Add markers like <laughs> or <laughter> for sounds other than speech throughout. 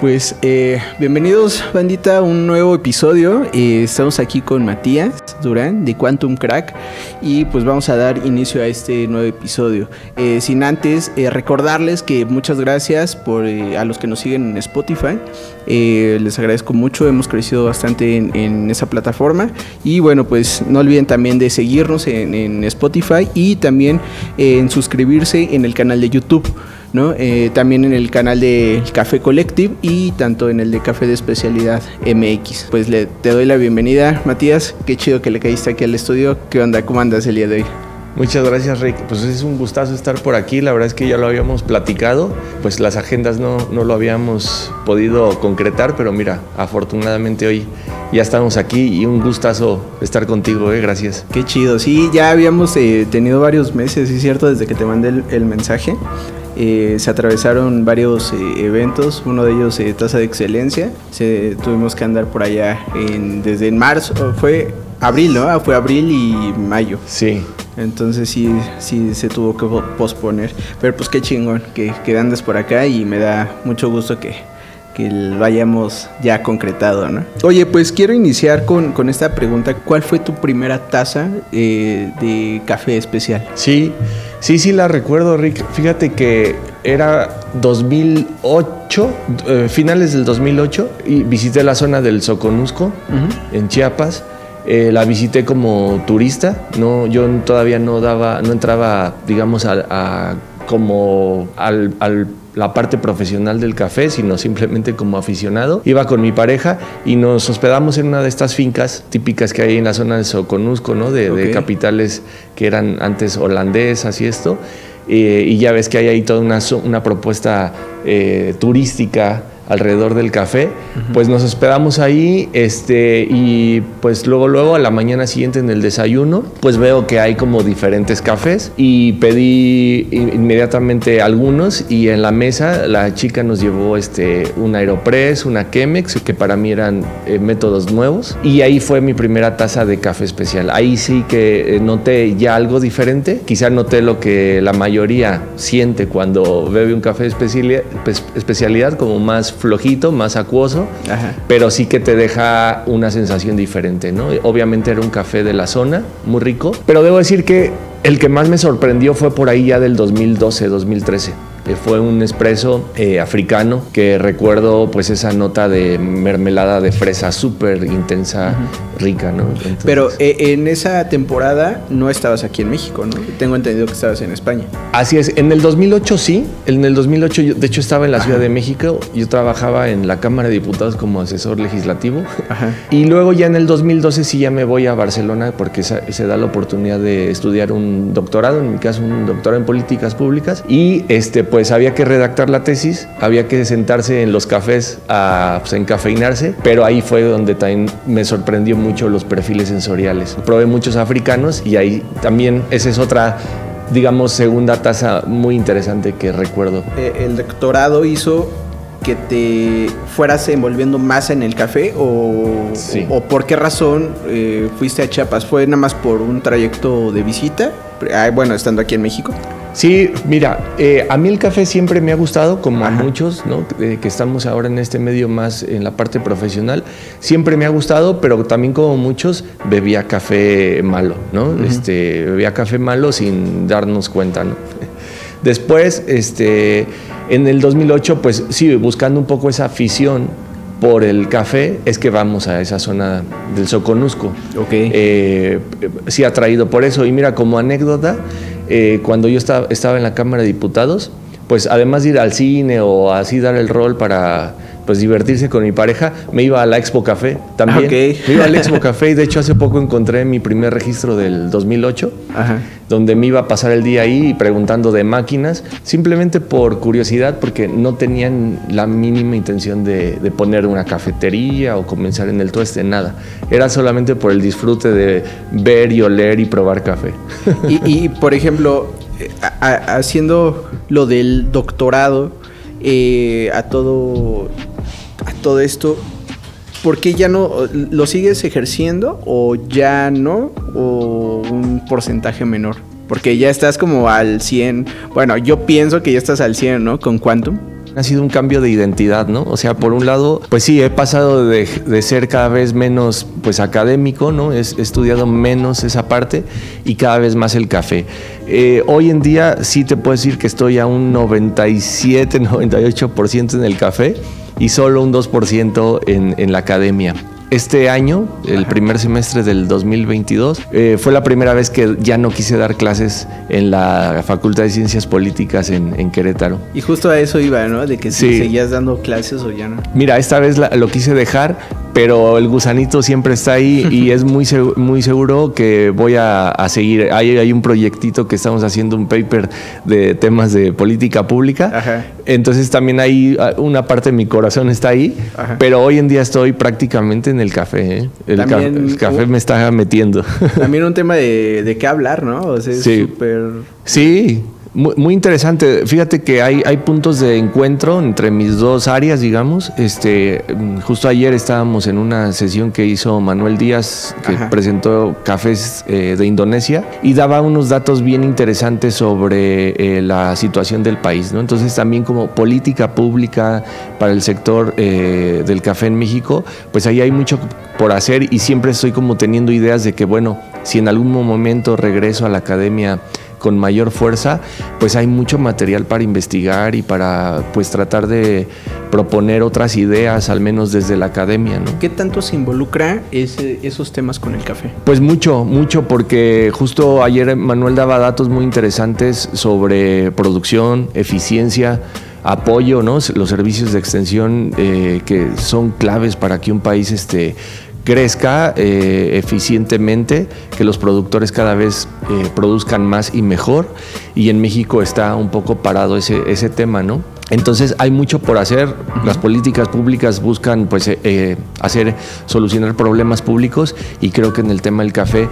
Pues eh, bienvenidos, bandita, a un nuevo episodio. Eh, estamos aquí con Matías Durán de Quantum Crack y pues vamos a dar inicio a este nuevo episodio. Eh, sin antes recordarles que muchas gracias por a los que nos siguen en Spotify. les agradezco mucho, hemos crecido bastante en, esa plataforma y bueno, pues no olviden también de seguirnos en, en Spotify y también en suscribirse en el canal de YouTube. ¿No? Eh, también en el canal de Café Collective y tanto en el de Café de Especialidad MX. Pues le, te doy la bienvenida, Matías. Qué chido que le caíste aquí al estudio. ¿Qué onda? ¿Cómo andas el día de hoy? Muchas gracias Rick, pues es un gustazo estar por aquí, la verdad es que ya lo habíamos platicado, pues las agendas no, no lo habíamos podido concretar, pero mira, afortunadamente hoy ya estamos aquí y un gustazo estar contigo, eh, gracias. Qué chido, sí, ya habíamos eh, tenido varios meses, es cierto, desde que te mandé el mensaje. Eh, se atravesaron varios eh, eventos, uno de ellos eh, Tasa de Excelencia. Se, tuvimos que andar por allá en, desde en marzo, fue abril, ¿no? Ah, fue abril y mayo. Sí. Entonces sí, sí se tuvo que posponer. Pero pues qué chingón que, que andes por acá y me da mucho gusto que, que lo hayamos ya concretado, ¿no? Oye, pues quiero iniciar con, con esta pregunta. ¿Cuál fue tu primera taza de café especial? Sí. Sí, sí la recuerdo, Rick. Fíjate que era 2008, eh, finales del 2008, y visité la zona del Soconusco, en Chiapas. Eh, la visité como turista. No, yo todavía no daba, no entraba, digamos, a, como al, al la parte profesional del café, sino simplemente como aficionado. Iba con mi pareja y nos hospedamos en una de estas fincas típicas que hay en la zona de Soconusco, ¿no? De, capitales que eran antes holandesas y esto. Eh, y ya ves que hay ahí toda una, una propuesta eh, turística alrededor del café, pues nos hospedamos ahí este, y pues luego, luego a la mañana siguiente en el desayuno, pues veo que hay como diferentes cafés y pedí inmediatamente algunos y en la mesa la chica nos llevó este, un Aeropress, una Chemex, que para mí eran eh, métodos nuevos y ahí fue mi primera taza de café especial. Ahí sí que eh, noté ya algo diferente, quizá noté lo que la mayoría siente cuando bebe un café especialidad, pues, especialidad como más flojito, más acuoso, pero sí que te deja una sensación diferente, ¿no? Obviamente era un café de la zona, muy rico, pero debo decir que el que más me sorprendió fue por ahí ya del 2012, 2013 fue un espresso eh, africano que recuerdo pues esa nota de mermelada de fresa súper intensa, rica, ¿no? Pero eh, en esa temporada no estabas aquí en México, ¿no? Tengo entendido que estabas en España. Así es, en el 2008 sí, en el 2008 yo, de hecho estaba en la Ciudad de México, yo trabajaba en la Cámara de Diputados como asesor legislativo. Y luego ya en el 2012 sí ya me voy a Barcelona porque se, da la oportunidad de estudiar un doctorado, en mi caso un doctorado en políticas públicas. Y este pues había que redactar la tesis, había que sentarse en los cafés a pues, encafeinarse, pero ahí fue donde también me sorprendió mucho los perfiles sensoriales. Probé muchos africanos y ahí también esa es otra digamos, segunda taza muy interesante que recuerdo. Eh, ¿El doctorado hizo que te fueras envolviendo más en el café o, o, por qué razón eh, fuiste a Chiapas? ¿Fue nada más por un trayecto de visita? Ah, bueno, estando aquí en México. Sí, mira, eh, a mí el café siempre me ha gustado, como a muchos, ¿no? que estamos ahora en este medio más en la parte profesional, siempre me ha gustado, pero también como muchos bebía café malo, ¿no? este, bebía café malo sin darnos cuenta, ¿no? <laughs> Después, este, en el 2008, pues sí, buscando un poco esa afición por el café, es que vamos a esa zona del Soconusco. Ok. Eh, sí, atraído por eso. Y mira, como anécdota, eh, cuando yo estaba, estaba en la Cámara de Diputados, pues además de ir al cine o así dar el rol para pues divertirse con mi pareja, me iba a la Expo Café también. Me iba al Expo <laughs> Café y de hecho hace poco encontré mi primer registro del 2008, donde me iba a pasar el día ahí preguntando de máquinas, simplemente por curiosidad, porque no tenían la mínima intención de, poner una cafetería o comenzar en el tueste, nada. Era solamente por el disfrute de ver y oler y probar café. Y, <laughs> por ejemplo, eh, haciendo lo del doctorado, eh, a todo todo esto, ¿por qué ya no lo sigues ejerciendo o ya no o un porcentaje menor? Porque ya estás como al 100. Bueno, yo pienso que ya estás al 100, ¿no? Con Quantum. Ha sido un cambio de identidad, ¿no? O sea, por un lado, pues sí, he pasado de, ser cada vez menos, pues académico, ¿no? He, he, estudiado menos esa parte y cada vez más el café. Eh, hoy en día sí te puedo decir que estoy a un 97, 98% <laughs> en el café y solo un 2% en, la academia este año, el primer semestre del 2022, eh, fue la primera vez que ya no quise dar clases en la Facultad de Ciencias Políticas en, en Querétaro. Y justo a eso iba, ¿no? De que si sí. seguías dando clases o ya no. Mira, esta vez la, lo quise dejar, pero el gusanito siempre está ahí y <laughs> es muy, seguro, muy seguro que voy a, a seguir. Hay, hay, un proyectito que estamos haciendo, un paper de temas de política pública. Ajá. Entonces también hay una parte de mi corazón está ahí, Ajá. pero hoy en día estoy prácticamente en el café. ¿eh? El, también, ca el, café me está metiendo. También un <laughs> tema de, de qué hablar, ¿no? O sea, es sí. súper... Sí, muy, muy, interesante. Fíjate que hay, hay puntos de encuentro entre mis dos áreas, digamos. Este, justo ayer estábamos en una sesión que hizo Manuel Díaz, que Ajá. presentó cafés eh, de Indonesia y daba unos datos bien interesantes sobre eh, la situación del país. ¿no? Entonces también como política pública para el sector eh, del café en México, pues ahí hay mucho por hacer y siempre estoy como teniendo ideas de que, bueno, si en algún momento regreso a la academia con mayor fuerza, pues hay mucho material para investigar y para pues tratar de proponer otras ideas, al menos desde la academia. ¿no? ¿Qué tanto se involucra ese, esos temas con el café? Pues mucho, mucho, porque justo ayer Manuel daba datos muy interesantes sobre producción, eficiencia apoyo, ¿no? Los servicios de extensión eh, que son claves para que un país este, crezca eh, eficientemente, que los productores cada vez eh, produzcan más y mejor. Y en México está un poco parado ese, ese tema, ¿no? Entonces hay mucho por hacer. Las políticas públicas buscan pues, eh, hacer, solucionar problemas públicos y creo que en el tema del café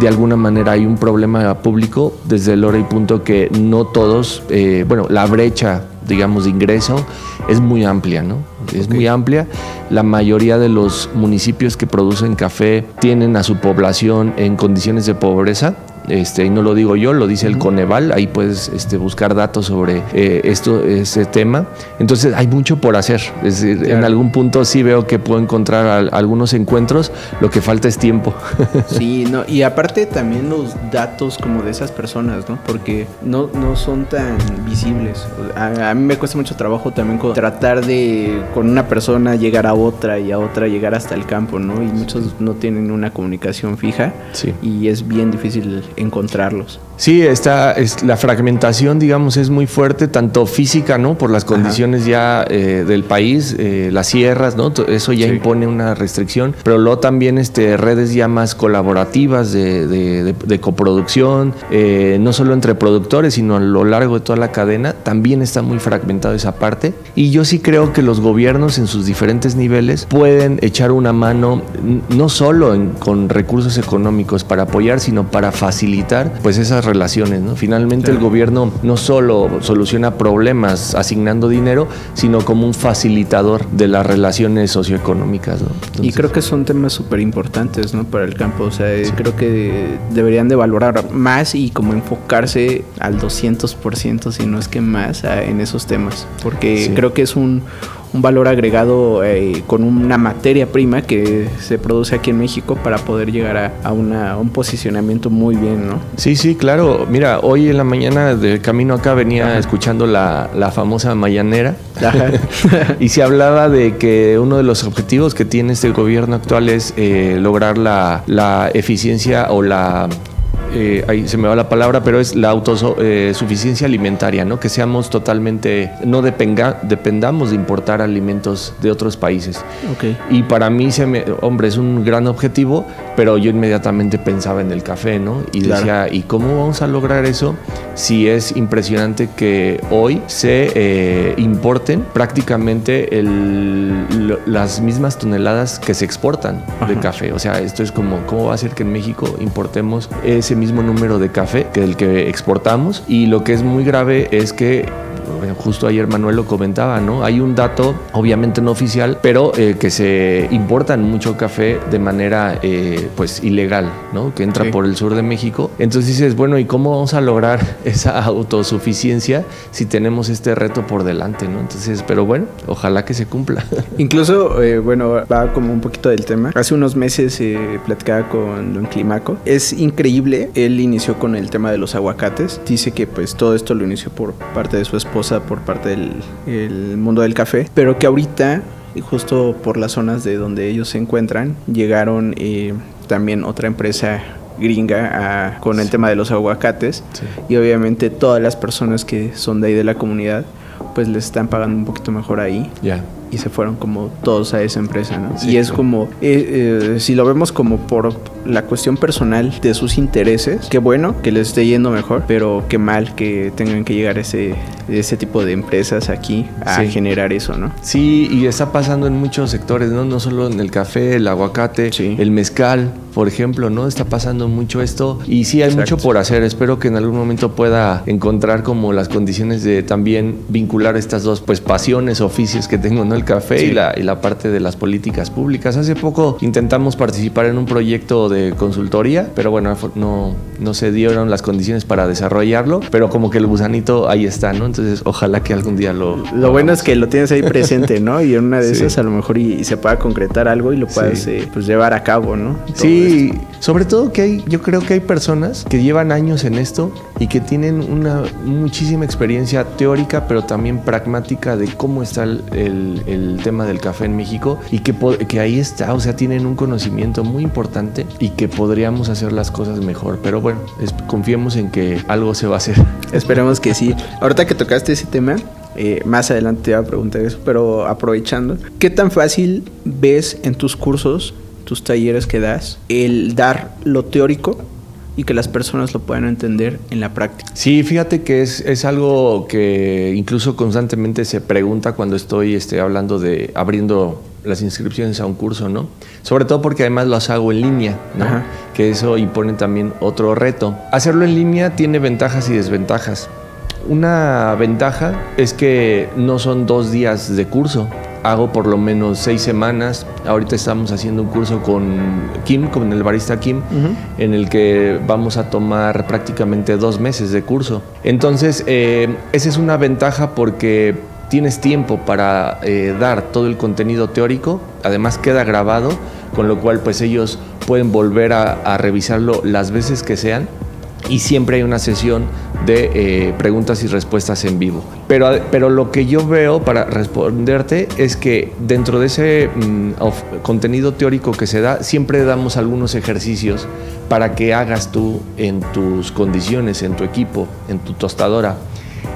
de alguna manera hay un problema público desde el hora y punto que no todos, eh, bueno, la brecha, digamos, de ingreso es muy amplia, ¿no? Es okay. muy amplia. La mayoría de los municipios que producen café tienen a su población en condiciones de pobreza. Este, y no lo digo yo, lo dice el Coneval, ahí puedes este, buscar datos sobre eh, esto, ese tema. Entonces hay mucho por hacer. Es decir, claro. en algún punto sí veo que puedo encontrar al, algunos encuentros, lo que falta es tiempo. <laughs> Sí, no, y aparte también los datos como de esas personas, ¿no? Porque no, no son tan visibles. A, a mí me cuesta mucho trabajo también tratar de con una persona llegar a otra y a otra llegar hasta el campo, ¿no? Y muchos no tienen una comunicación fija sí. y es bien difícil encontrarlos. Sí, está, es, la fragmentación, digamos, es muy fuerte, tanto física, ¿no? Por las condiciones Ajá. ya eh, del país, eh, las sierras, ¿no? Eso ya sí. impone una restricción, pero luego también este, redes ya más colaborativas de, de, de, de coproducción, eh, no solo entre productores, sino a lo largo de toda la cadena, también está muy fragmentado esa parte. Y yo sí creo que los gobiernos en sus diferentes niveles pueden echar una mano, no solo en, con recursos económicos para apoyar, sino para facilitar, pues, esas relaciones. ¿no? Finalmente claro. el gobierno no solo soluciona problemas asignando dinero, sino como un facilitador de las relaciones socioeconómicas. ¿no? Entonces, y creo que son temas súper importantes ¿no? para el campo. O sea, sí. creo que deberían de valorar más y como enfocarse al 200%, si no es que más, en esos temas. Porque sí. creo que es un un valor agregado eh, con una materia prima que se produce aquí en México para poder llegar a, a, una, un posicionamiento muy bien, ¿no? Sí, sí, claro. Mira, hoy en la mañana de camino acá venía Ajá. escuchando la, la, famosa mañanera <laughs> y se hablaba de que uno de los objetivos que tiene este gobierno actual es eh, lograr la, la eficiencia o la eh, ahí se me va la palabra, pero es la autosuficiencia eh, alimentaria, ¿no? Que seamos totalmente, no depenga, dependamos de importar alimentos de otros países. Okay. Y para mí, se me, hombre, es un gran objetivo, pero yo inmediatamente pensaba en el café, ¿no? Y claro. decía, ¿y cómo vamos a lograr eso si es impresionante que hoy se eh, importen prácticamente el, las mismas toneladas que se exportan Ajá. de café? O sea, esto es como, ¿cómo va a ser que en México importemos ese mismo número de café que el que exportamos? Y lo que es muy grave es que justo ayer Manuel lo comentaba, ¿no? Hay un dato, obviamente no oficial, pero eh, que se importan mucho café de manera eh, pues ilegal, ¿no? Que entra por el sur de México. Entonces dices, bueno, ¿y cómo vamos a lograr <laughs> esa autosuficiencia si tenemos este reto por delante, ¿no? Entonces, pero bueno, ojalá que se cumpla. <laughs> Incluso, eh, bueno, va como un poquito del tema. Hace unos meses eh, platicaba con Don Climaco. Es increíble, él inició con el tema de los aguacates. Dice que pues todo esto lo inició por parte de su esposa, por parte del mundo del café, pero que ahorita justo por las zonas de donde ellos se encuentran, llegaron eh, también otra empresa gringa con el tema de los aguacates. Y obviamente todas las personas que son de ahí de la comunidad pues les están pagando un poquito mejor ahí. Ya y se fueron como todos a esa empresa, ¿no? y es como, eh, eh, si lo vemos como por la cuestión personal de sus intereses, qué bueno que les esté yendo mejor, pero qué mal que tengan que llegar ese, ese tipo de empresas aquí a generar eso, ¿no? Sí, y está pasando en muchos sectores, ¿no? No solo en el café, el aguacate, el mezcal, por ejemplo, ¿no? Está pasando mucho esto y sí hay mucho por hacer. Espero que en algún momento pueda encontrar como las condiciones de también vincular estas dos pues pasiones, oficios que tengo, ¿no? El café y, la, y la parte de las políticas públicas. Hace poco intentamos participar en un proyecto de consultoría, pero bueno, no, no se dieron las condiciones para desarrollarlo, pero como que el gusanito ahí está, ¿no? Entonces, ojalá que algún día lo... Lo bueno es que lo tienes ahí presente, ¿no? Y en una de <laughs> esas a lo mejor y, se pueda concretar algo y lo puedas eh, pues llevar a cabo, ¿no? sí, sobre todo que hay, yo creo que hay personas que llevan años en esto y que tienen una muchísima experiencia teórica, pero también pragmática de cómo está el, el, tema del café en México y que, que ahí está, o sea, tienen un conocimiento muy importante y que podríamos hacer las cosas mejor. Pero bueno, confiemos en que algo se va a hacer. <laughs> Esperemos que sí. Ahorita que tocaste ese tema, eh, más adelante te iba a preguntar eso, pero aprovechando, ¿qué tan fácil ves en tus cursos, tus talleres que das, el dar lo teórico y que las personas lo puedan entender en la práctica. Sí, fíjate que es, es algo que incluso constantemente se pregunta cuando estoy este, hablando de abriendo las inscripciones a un curso, ¿no? Sobre todo porque además los hago en línea, ¿no? Que eso impone también otro reto. Hacerlo en línea tiene ventajas y desventajas. Una ventaja es que no son dos días de curso, hago por lo menos seis semanas. Ahorita estamos haciendo un curso con Kim, con el barista Kim, en el que vamos a tomar prácticamente dos meses de curso. Entonces, eh, esa es una ventaja porque tienes tiempo para eh, dar todo el contenido teórico, además queda grabado, con lo cual pues ellos pueden volver a revisarlo las veces que sean y siempre hay una sesión de eh, preguntas y respuestas en vivo. Pero, pero lo que yo veo para responderte es que dentro de ese mm, contenido teórico que se da, siempre damos algunos ejercicios para que hagas tú en tus condiciones, en tu equipo, en tu tostadora.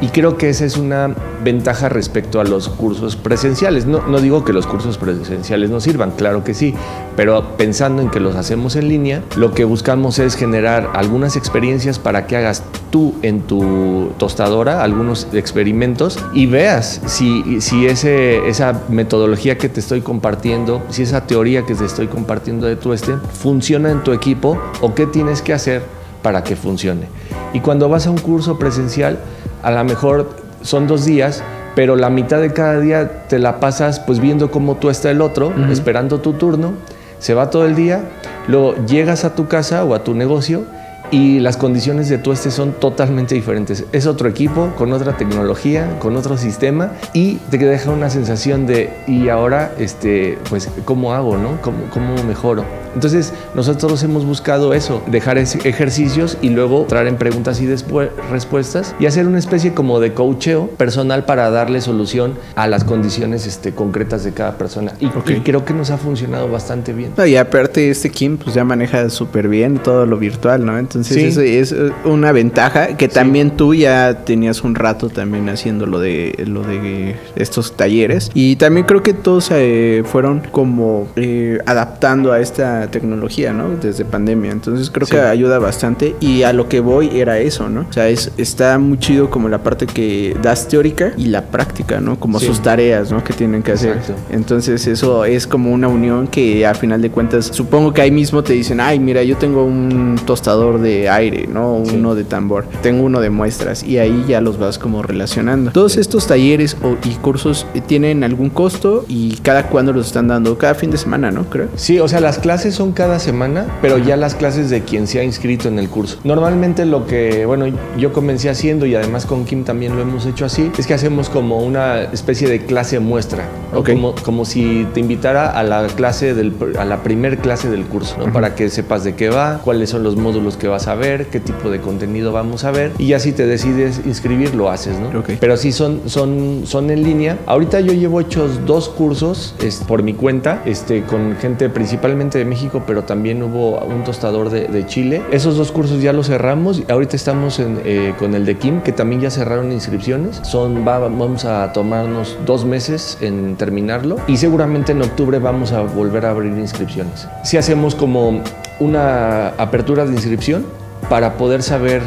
Y creo que esa es una ventaja respecto a los cursos presenciales. No, no, digo que los cursos presenciales no sirvan, claro que sí, pero pensando en que los hacemos en línea, lo que buscamos es generar algunas experiencias para que hagas tú en tu tostadora algunos experimentos y veas si, si ese, esa metodología que te estoy compartiendo, si esa teoría que te estoy compartiendo de tu este, funciona en tu equipo o qué tienes que hacer para que funcione. Y cuando vas a un curso presencial, a lo mejor son dos días, pero la mitad de cada día te la pasas pues viendo cómo tú está el otro, esperando tu turno, se va todo el día, luego llegas a tu casa o a tu negocio y las condiciones de tu este son totalmente diferentes. Es otro equipo, con otra tecnología, con otro sistema y te deja una sensación de, y ahora, este, pues, ¿cómo hago, no? ¿Cómo, cómo mejoro? Entonces, nosotros hemos buscado eso, dejar ejercicios y luego traer en preguntas y después respuestas y hacer una especie como de coacheo personal para darle solución a las condiciones este, concretas de cada persona. Y, creo que nos ha funcionado bastante bien. y aparte, este Kim pues ya maneja súper bien todo lo virtual, ¿no? Entonces, es eh, una ventaja que también tú ya tenías un rato también haciendo lo de, lo de estos talleres. Y también creo que todos se fueron como eh, adaptando a esta nueva tecnología, ¿no? Desde pandemia. Entonces creo que ayuda bastante y a lo que voy era eso, ¿no? O sea, es, está muy chido como la parte que das teórica y la práctica, ¿no? Como sus tareas, ¿no? Que tienen que hacer. Entonces eso es como una unión que a final de cuentas, supongo que ahí mismo te dicen, ay, mira, yo tengo un tostador de aire, ¿no? Uno de tambor, tengo uno de muestras y ahí ya los vas como relacionando. Todos estos talleres o, y cursos eh, tienen algún costo y cada cuándo los están dando, cada fin de semana, ¿no? Creo. Sí, o sea, las clases son cada semana, pero ya las clases de quien se ha inscrito en el curso. Normalmente lo que, bueno, yo comencé haciendo y además con Kim también lo hemos hecho así, es que hacemos como una especie de clase muestra, como, como si te invitara a la clase del, a la primer clase del curso, ¿no? Para que sepas de qué va, cuáles son los módulos que vas a ver, qué tipo de contenido vamos a ver y ya si te decides inscribir lo haces, ¿no? Pero sí son, son, son en línea. Ahorita yo llevo hechos dos cursos por mi cuenta, este, con gente principalmente de México, pero también hubo un tostador de, Chile. Esos dos cursos ya los cerramos ahorita estamos eh, con el de Kim, que también ya cerraron inscripciones. Son, vamos a tomarnos dos meses en terminarlo y seguramente en octubre vamos a volver a abrir inscripciones. Si hacemos como una apertura de inscripción para poder saber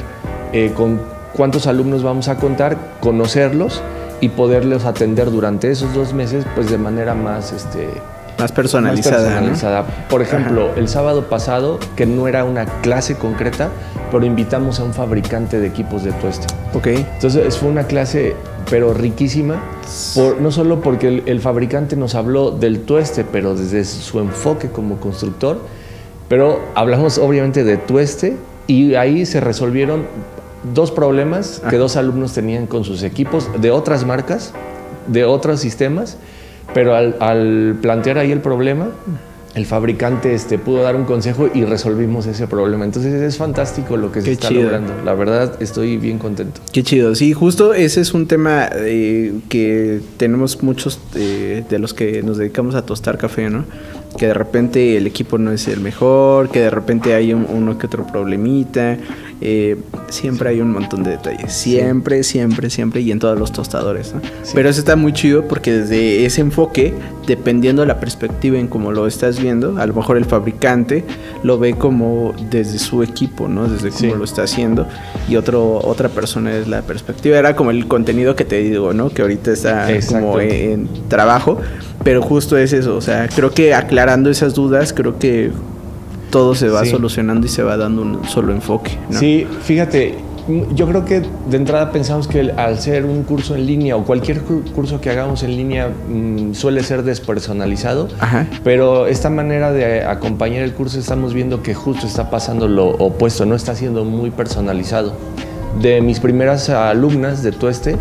eh, con cuántos alumnos vamos a contar, conocerlos y poderlos atender durante esos dos meses pues de manera más este más personalizada. Por ejemplo, el sábado pasado, que no era una clase concreta, pero invitamos a un fabricante de equipos de tueste. Ok. Entonces fue una clase, pero riquísima, por, no solo porque el, el fabricante nos habló del tueste, pero desde su enfoque como constructor, pero hablamos obviamente de tueste y ahí se resolvieron dos problemas que dos alumnos tenían con sus equipos de otras marcas, de otros sistemas, pero al, plantear ahí el problema, el fabricante este, pudo dar un consejo y resolvimos ese problema. Entonces es fantástico lo que se está logrando. La verdad estoy bien contento. Qué chido. Sí, justo ese es un tema eh, que tenemos muchos eh, de los que nos dedicamos a tostar café, ¿no? que de repente el equipo no es el mejor, que de repente hay uno que otro problemita. Eh, siempre hay un montón de detalles. Siempre, siempre, siempre. Y en todos los tostadores. Pero eso está muy chido porque desde ese enfoque, dependiendo de la perspectiva en cómo lo estás viendo, a lo mejor el fabricante lo ve como desde su equipo, ¿no? Desde cómo lo está haciendo. Y otro, otra persona es la perspectiva. Era como el contenido que te digo, ¿no? Que ahorita está como en trabajo. Pero justo es eso. O sea, creo que aclarando esas dudas, creo que todo se va solucionando y se va dando un solo enfoque. Sí, fíjate, yo creo que de entrada pensamos que al ser un curso en línea o cualquier curso que hagamos en línea mm, suele ser despersonalizado, pero esta manera de acompañar el curso estamos viendo que justo está pasando lo opuesto, no está siendo muy personalizado. De mis primeras alumnas de Tueste,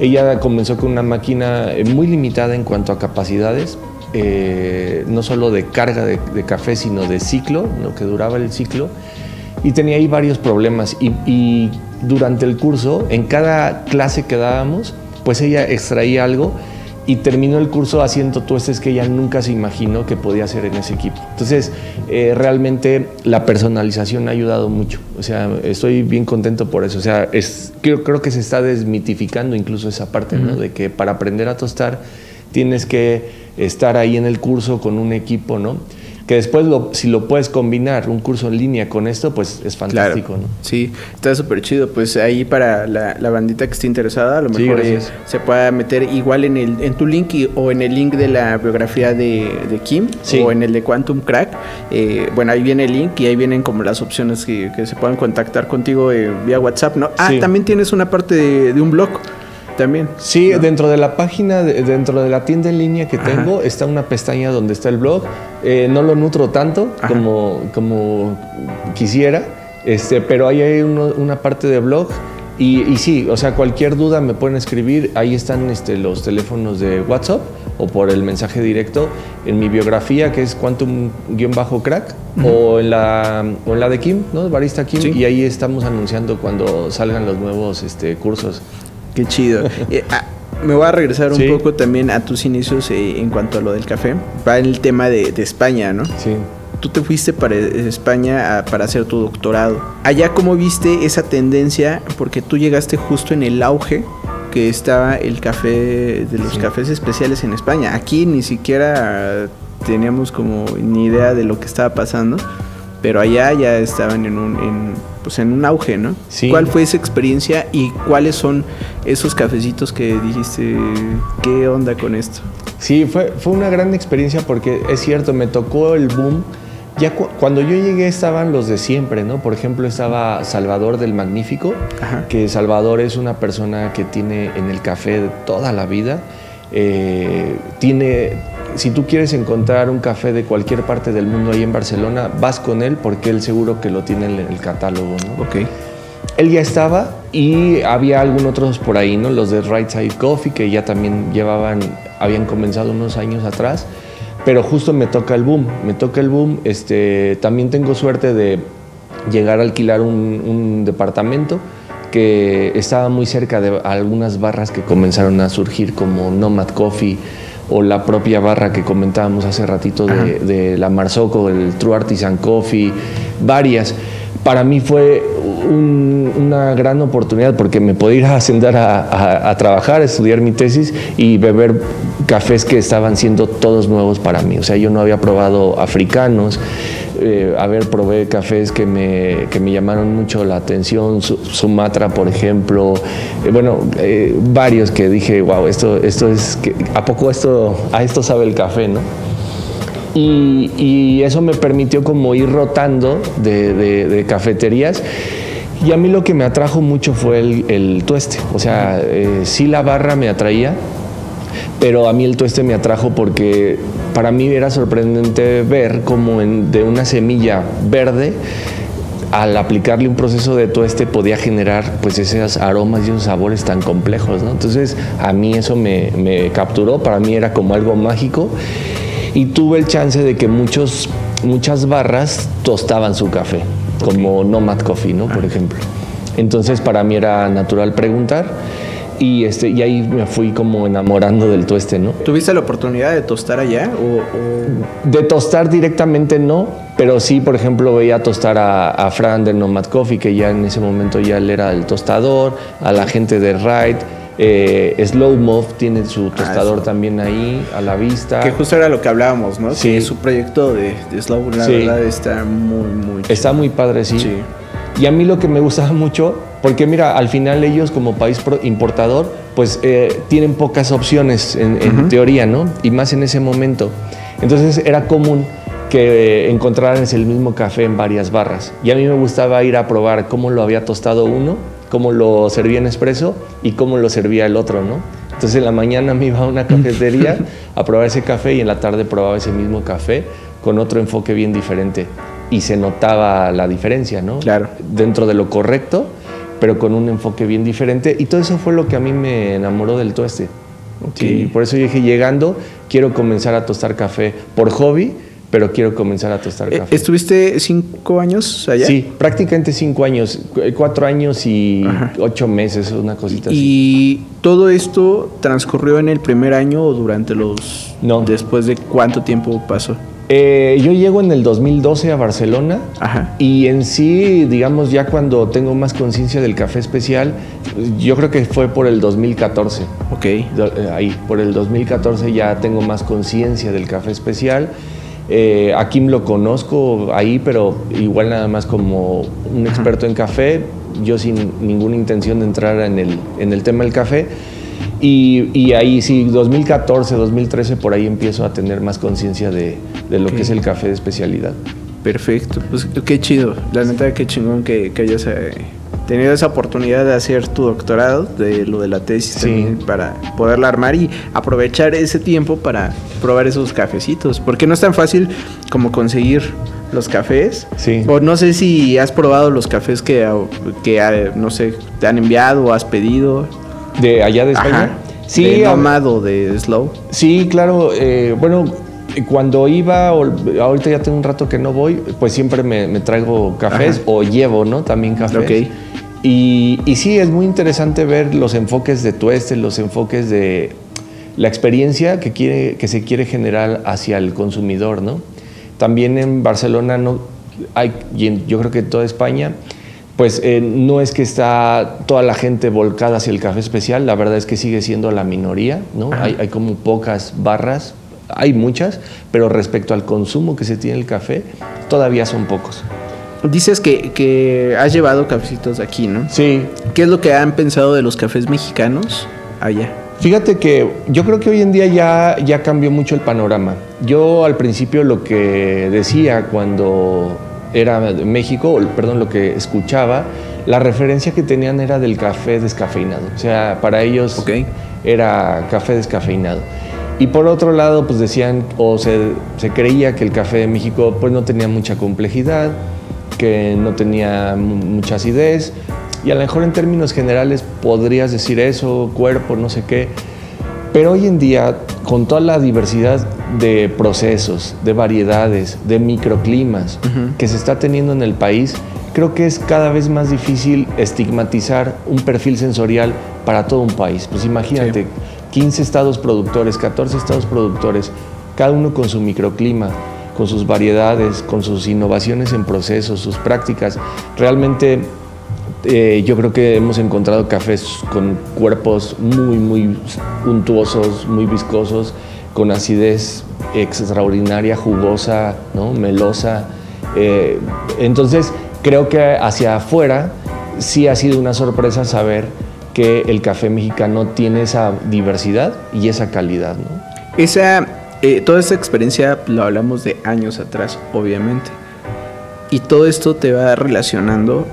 ella comenzó con una máquina eh, muy limitada en cuanto a capacidades, eh, no solo de carga de, café, sino de ciclo, lo que duraba el ciclo. Y tenía ahí varios problemas. Y, durante el curso, en cada clase que dábamos, pues ella extraía algo y terminó el curso haciendo tuestes que ella nunca se imaginó que podía hacer en ese equipo. Entonces, eh, realmente la personalización ha ayudado mucho. O sea, estoy bien contento por eso. O sea, es, creo, creo que se está desmitificando incluso esa parte, ¿no? De que para aprender a tostar tienes que estar ahí en el curso con un equipo, ¿no? Que después, si lo puedes combinar, un curso en línea con esto, pues es fantástico, ¿no? Sí, está súper chido. Pues ahí para la, bandita que esté interesada, a lo mejor se pueda meter igual en, el, en tu link o en el link de la biografía de, Kim o en el de Quantum Crack. Eh, bueno, ahí viene el link y ahí vienen como las opciones que, se puedan contactar contigo eh, vía WhatsApp, ¿no? Ah, también tienes una parte de, de un blog también. Sí, dentro de la página, dentro de la tienda en línea que tengo, está una pestaña donde está el blog. Eh, no lo nutro tanto como, como quisiera, este, pero ahí hay una parte de blog. Y, sí, o sea, cualquier duda me pueden escribir. Ahí están este, los teléfonos de WhatsApp o por el mensaje directo en mi biografía, que es Quantum-Crack, o, en la, o en la de Kim, ¿no? Barista Kim. Y ahí estamos anunciando cuando salgan los nuevos este, cursos. Qué chido. <laughs> Eh, ah, me voy a regresar un poco también a tus inicios eh, en cuanto a lo del café. Va el tema de, España, ¿no? Sí. Tú te fuiste para España para hacer tu doctorado. Allá, ¿cómo viste esa tendencia? Porque tú llegaste justo en el auge que estaba el café de los cafés especiales en España. Aquí ni siquiera teníamos como ni idea de lo que estaba pasando, pero allá ya estaban en un, en, pues en un auge, ¿no? Sí. ¿Cuál fue esa experiencia y cuáles son esos cafecitos que dijiste, qué onda con esto? Sí, fue, fue una gran experiencia porque es cierto, me tocó el boom. Ya cu- cuando yo llegué estaban los de siempre, ¿no? Por ejemplo, estaba Salvador del Magnífico, Ajá. que Salvador es una persona que tiene en el café de toda la vida. Eh, tiene, si tú quieres encontrar un café de cualquier parte del mundo ahí en Barcelona, vas con él porque él seguro que lo tiene en el catálogo, ¿no? Ok. Él ya estaba y había algunos otros por ahí, ¿no? Los de Right Side Coffee que ya también llevaban, habían comenzado unos años atrás, pero justo me toca el boom, me toca el boom. Este, también tengo suerte de llegar a alquilar un, un departamento que estaba muy cerca de algunas barras que comenzaron a surgir como Nomad Coffee o la propia barra que comentábamos hace ratito de, de la Marzocco, el True Artisan Coffee, varias. Para mí fue un- una gran oportunidad porque me podía ir a ascender a, a- a trabajar, a estudiar mi tesis y beber cafés que estaban siendo todos nuevos para mí. O sea, yo no había probado africanos, eh, a ver, probé cafés que me, que me llamaron mucho la atención, Su- Sumatra, por ejemplo, eh, bueno, eh, varios que dije, wow, esto, esto es, ¿a poco esto, a esto sabe el café, no? Y, y eso me permitió como ir rotando de cafeterías. Y a mí lo que me atrajo mucho fue el, el tueste. O sea, eh, sí la barra me atraía, pero a mí el tueste me atrajo porque para mí era sorprendente ver cómo en- de una semilla verde al aplicarle un proceso de tueste podía generar pues esos aromas y esos sabores tan complejos, ¿no? Entonces a mí eso me, me capturó, para mí era como algo mágico y tuve el chance de que muchos, muchas barras tostaban su café, como Nomad Coffee, ¿no? Por ejemplo. Entonces para mí era natural preguntar y, este, y ahí me fui como enamorando del tueste, ¿no? ¿Tuviste la oportunidad de tostar allá? O, o- De tostar directamente no, pero sí, por ejemplo, veía tostar a, a Fran de Nomad Coffee, que ya en ese momento ya él era el tostador, a la gente de Ride, eh, Slow Move tiene su tostador sí. también ahí a la vista. Que justo era lo que hablábamos, ¿no? Sí. Que su proyecto de, de Slow, la Sí. verdad, está muy, muy chido. Está muy padre, sí. Sí. Y a mí lo que me gustaba <laughs> mucho, porque mira, al final ellos como país importador, pues eh, tienen pocas opciones en, en teoría, ¿no? Y más en ese momento. Entonces era común que encontraran el mismo café en varias barras. Y a mí me gustaba ir a probar cómo lo había tostado uno, cómo lo servía en espresso y cómo lo servía el otro, ¿no? Entonces en la mañana me iba a una cafetería <laughs> a probar ese café y en la tarde probaba ese mismo café con otro enfoque bien diferente. Y se notaba la diferencia, ¿no? Claro. Dentro de lo correcto, pero con un enfoque bien diferente. Y todo eso fue lo que a mí me enamoró del tueste. Sí, por eso yo dije, llegando, quiero comenzar a tostar café por hobby, pero quiero comenzar a tostar Eh, café. ¿Estuviste cinco años allá? Sí, prácticamente cinco años, cu- cuatro años y Ajá. ocho meses, una cosita así. ¿Y todo esto transcurrió en el primer año o durante los... No. ¿Después de cuánto tiempo pasó? Eh, yo llego en el 2012 a Barcelona Ajá. y en sí, digamos, ya cuando tengo más conciencia del café especial, yo creo que fue por el 2014. Ok. Eh, Ahí, por el 2014 ya tengo más conciencia del café especial. Eh, a Kim lo conozco ahí, pero igual nada más como un experto en café, yo sin ninguna intención de entrar en el, en el tema del café. Y, y ahí sí, 2014, 2013, por ahí empiezo a tener más conciencia de, de lo Ok. que es el café de especialidad. Perfecto. Pues qué chido. La neta, qué chingón que, que hayas eh, tenido esa oportunidad de hacer tu doctorado, de lo de la tesis Sí. también, para poderla armar y aprovechar ese tiempo para probar esos cafecitos. Porque no es tan fácil como conseguir los cafés. Sí. O no sé si has probado los cafés que, que eh, no sé, te han enviado o has pedido. ¿De allá de España? Ajá. Sí, de a- Nomad o de Slow. Sí, claro. eh, bueno, cuando iba, ahorita ya tengo un rato que no voy, pues siempre me, me traigo cafés Ajá. o llevo, ¿no? También cafés. Ok. Y, y sí, es muy interesante ver los enfoques de tueste, los enfoques de la experiencia que, quiere, que se quiere generar hacia el consumidor, ¿no? También en Barcelona no hay, y en- yo creo que en toda España, pues eh, no es que está toda la gente volcada hacia el café especial, la verdad es que sigue siendo la minoría, ¿no? Hay, hay como pocas barras hay muchas, pero respecto al consumo que se tiene el café, todavía son pocos. Dices que, que has llevado cafecitos de aquí, ¿no? Sí. ¿Qué es lo que han pensado de los cafés mexicanos allá? Fíjate que yo creo que hoy en día ya, ya cambió mucho el panorama. Yo al principio lo que decía cuando era México, perdón, lo que escuchaba, la referencia que tenían era del café descafeinado. O sea, para ellos era café descafeinado. Y por otro lado, pues decían, o se, se, creía que el café de México pues no tenía mucha complejidad, que no tenía mucha acidez, y a lo mejor en términos generales podrías decir eso, cuerpo, no sé qué. Pero hoy en día, con toda la diversidad de procesos, de variedades, de microclimas que se está teniendo en el país, creo que es cada vez más difícil estigmatizar un perfil sensorial para todo un país. Pues imagínate, 15 estados productores, 14 estados productores, cada uno con su microclima, con sus variedades, con sus innovaciones en procesos, sus prácticas. Realmente eh, yo creo que hemos encontrado cafés con cuerpos muy, muy untuosos, muy viscosos, con acidez extraordinaria, jugosa, ¿no? melosa. Eh, entonces, creo que hacia afuera sí ha sido una sorpresa saber que el café mexicano tiene esa diversidad y esa calidad. ¿no? Esa, eh, toda esta experiencia lo hablamos de años atrás, obviamente. Y todo esto te va relacionando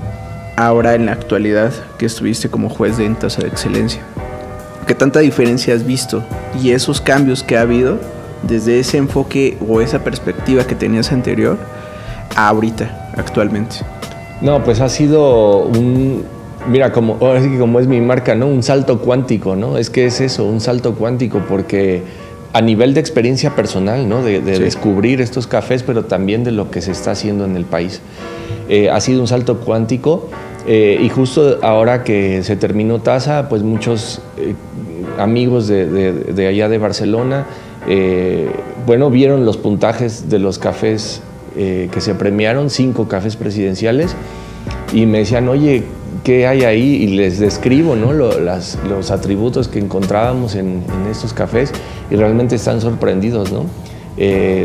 ahora en la actualidad que estuviste como juez de tasa de excelencia? ¿Qué tanta diferencia has visto? Y esos cambios que ha habido desde ese enfoque o esa perspectiva que tenías anterior a ahorita, actualmente. No, pues ha sido un, mira, como, como es mi marca, ¿no? Un salto cuántico, ¿no? Es que es eso, un salto cuántico, porque a nivel de experiencia personal, ¿no? De, descubrir estos cafés, pero también de lo que se está haciendo en el país. Eh, ha sido un salto cuántico eh, y justo ahora que se terminó TASA, pues muchos eh, amigos de, allá de Barcelona, bueno, vieron los puntajes de los cafés que se premiaron, cinco cafés presidenciales, y me decían, oye, ¿qué hay ahí? Y les describo ¿no? los atributos que encontrábamos en, estos cafés y realmente están sorprendidos, ¿no?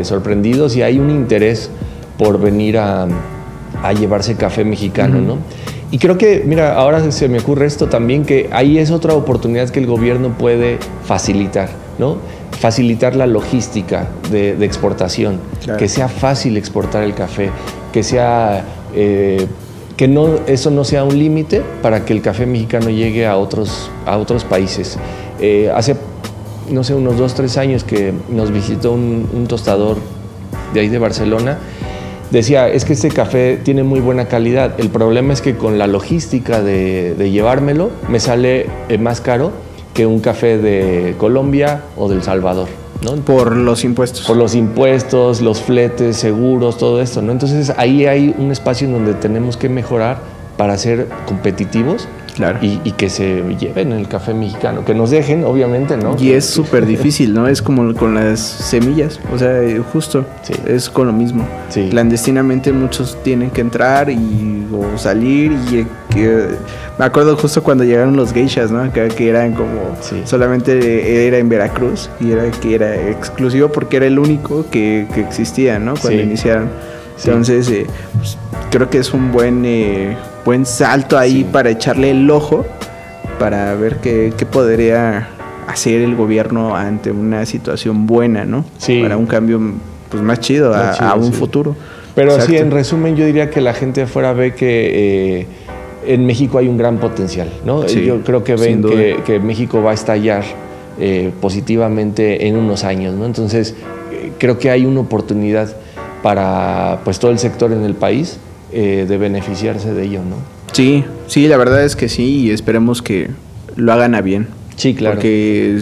sorprendidos y hay un interés por venir a, a llevarse café mexicano, ¿no? Y creo que, mira, ahora se me ocurre esto también, que ahí es otra oportunidad que el gobierno puede facilitar, ¿no? Facilitar la logística de, exportación, que sea fácil exportar el café, que sea... Eh, que no, eso no sea un límite para que el café mexicano llegue a otros, a otros países. Eh, hace, no sé, unos dos, tres años que nos visitó un, un tostador de ahí de Barcelona decía, es que este café tiene muy buena calidad. El problema es que con la logística de, llevármelo me sale eh, más caro que un café de Colombia o del Salvador. ¿no? Por los impuestos. Por los impuestos, los fletes, seguros, todo esto. ¿no? Entonces ahí hay un espacio en donde tenemos que mejorar para ser competitivos Claro. Y, que se lleven el café mexicano, que nos dejen, obviamente, ¿no? Y es súper difícil, ¿no? Es como con las semillas, o sea, justo, es con lo mismo. Clandestinamente muchos tienen que entrar y o salir y que, me acuerdo justo cuando llegaron los geishas, ¿no? Que, que eran como solamente era en Veracruz y era que era exclusivo porque era el único que, existía, ¿no? Cuando iniciaron. Entonces, eh, pues, creo que es un buen eh, buen salto ahí para echarle el ojo para ver qué, podría hacer el gobierno ante una situación buena, ¿no? Sí. Para un cambio pues, más chido, a, un futuro. Pero sí, en resumen, yo diría que la gente afuera ve que eh, en México hay un gran potencial, ¿no? yo creo que ven que, México va a estallar eh, positivamente en unos años, ¿no? Entonces, eh, creo que hay una oportunidad para pues todo el sector en el país eh, de beneficiarse de ello, ¿no? Sí, sí, la verdad es que sí y esperemos que lo hagan a bien. Sí, claro. Porque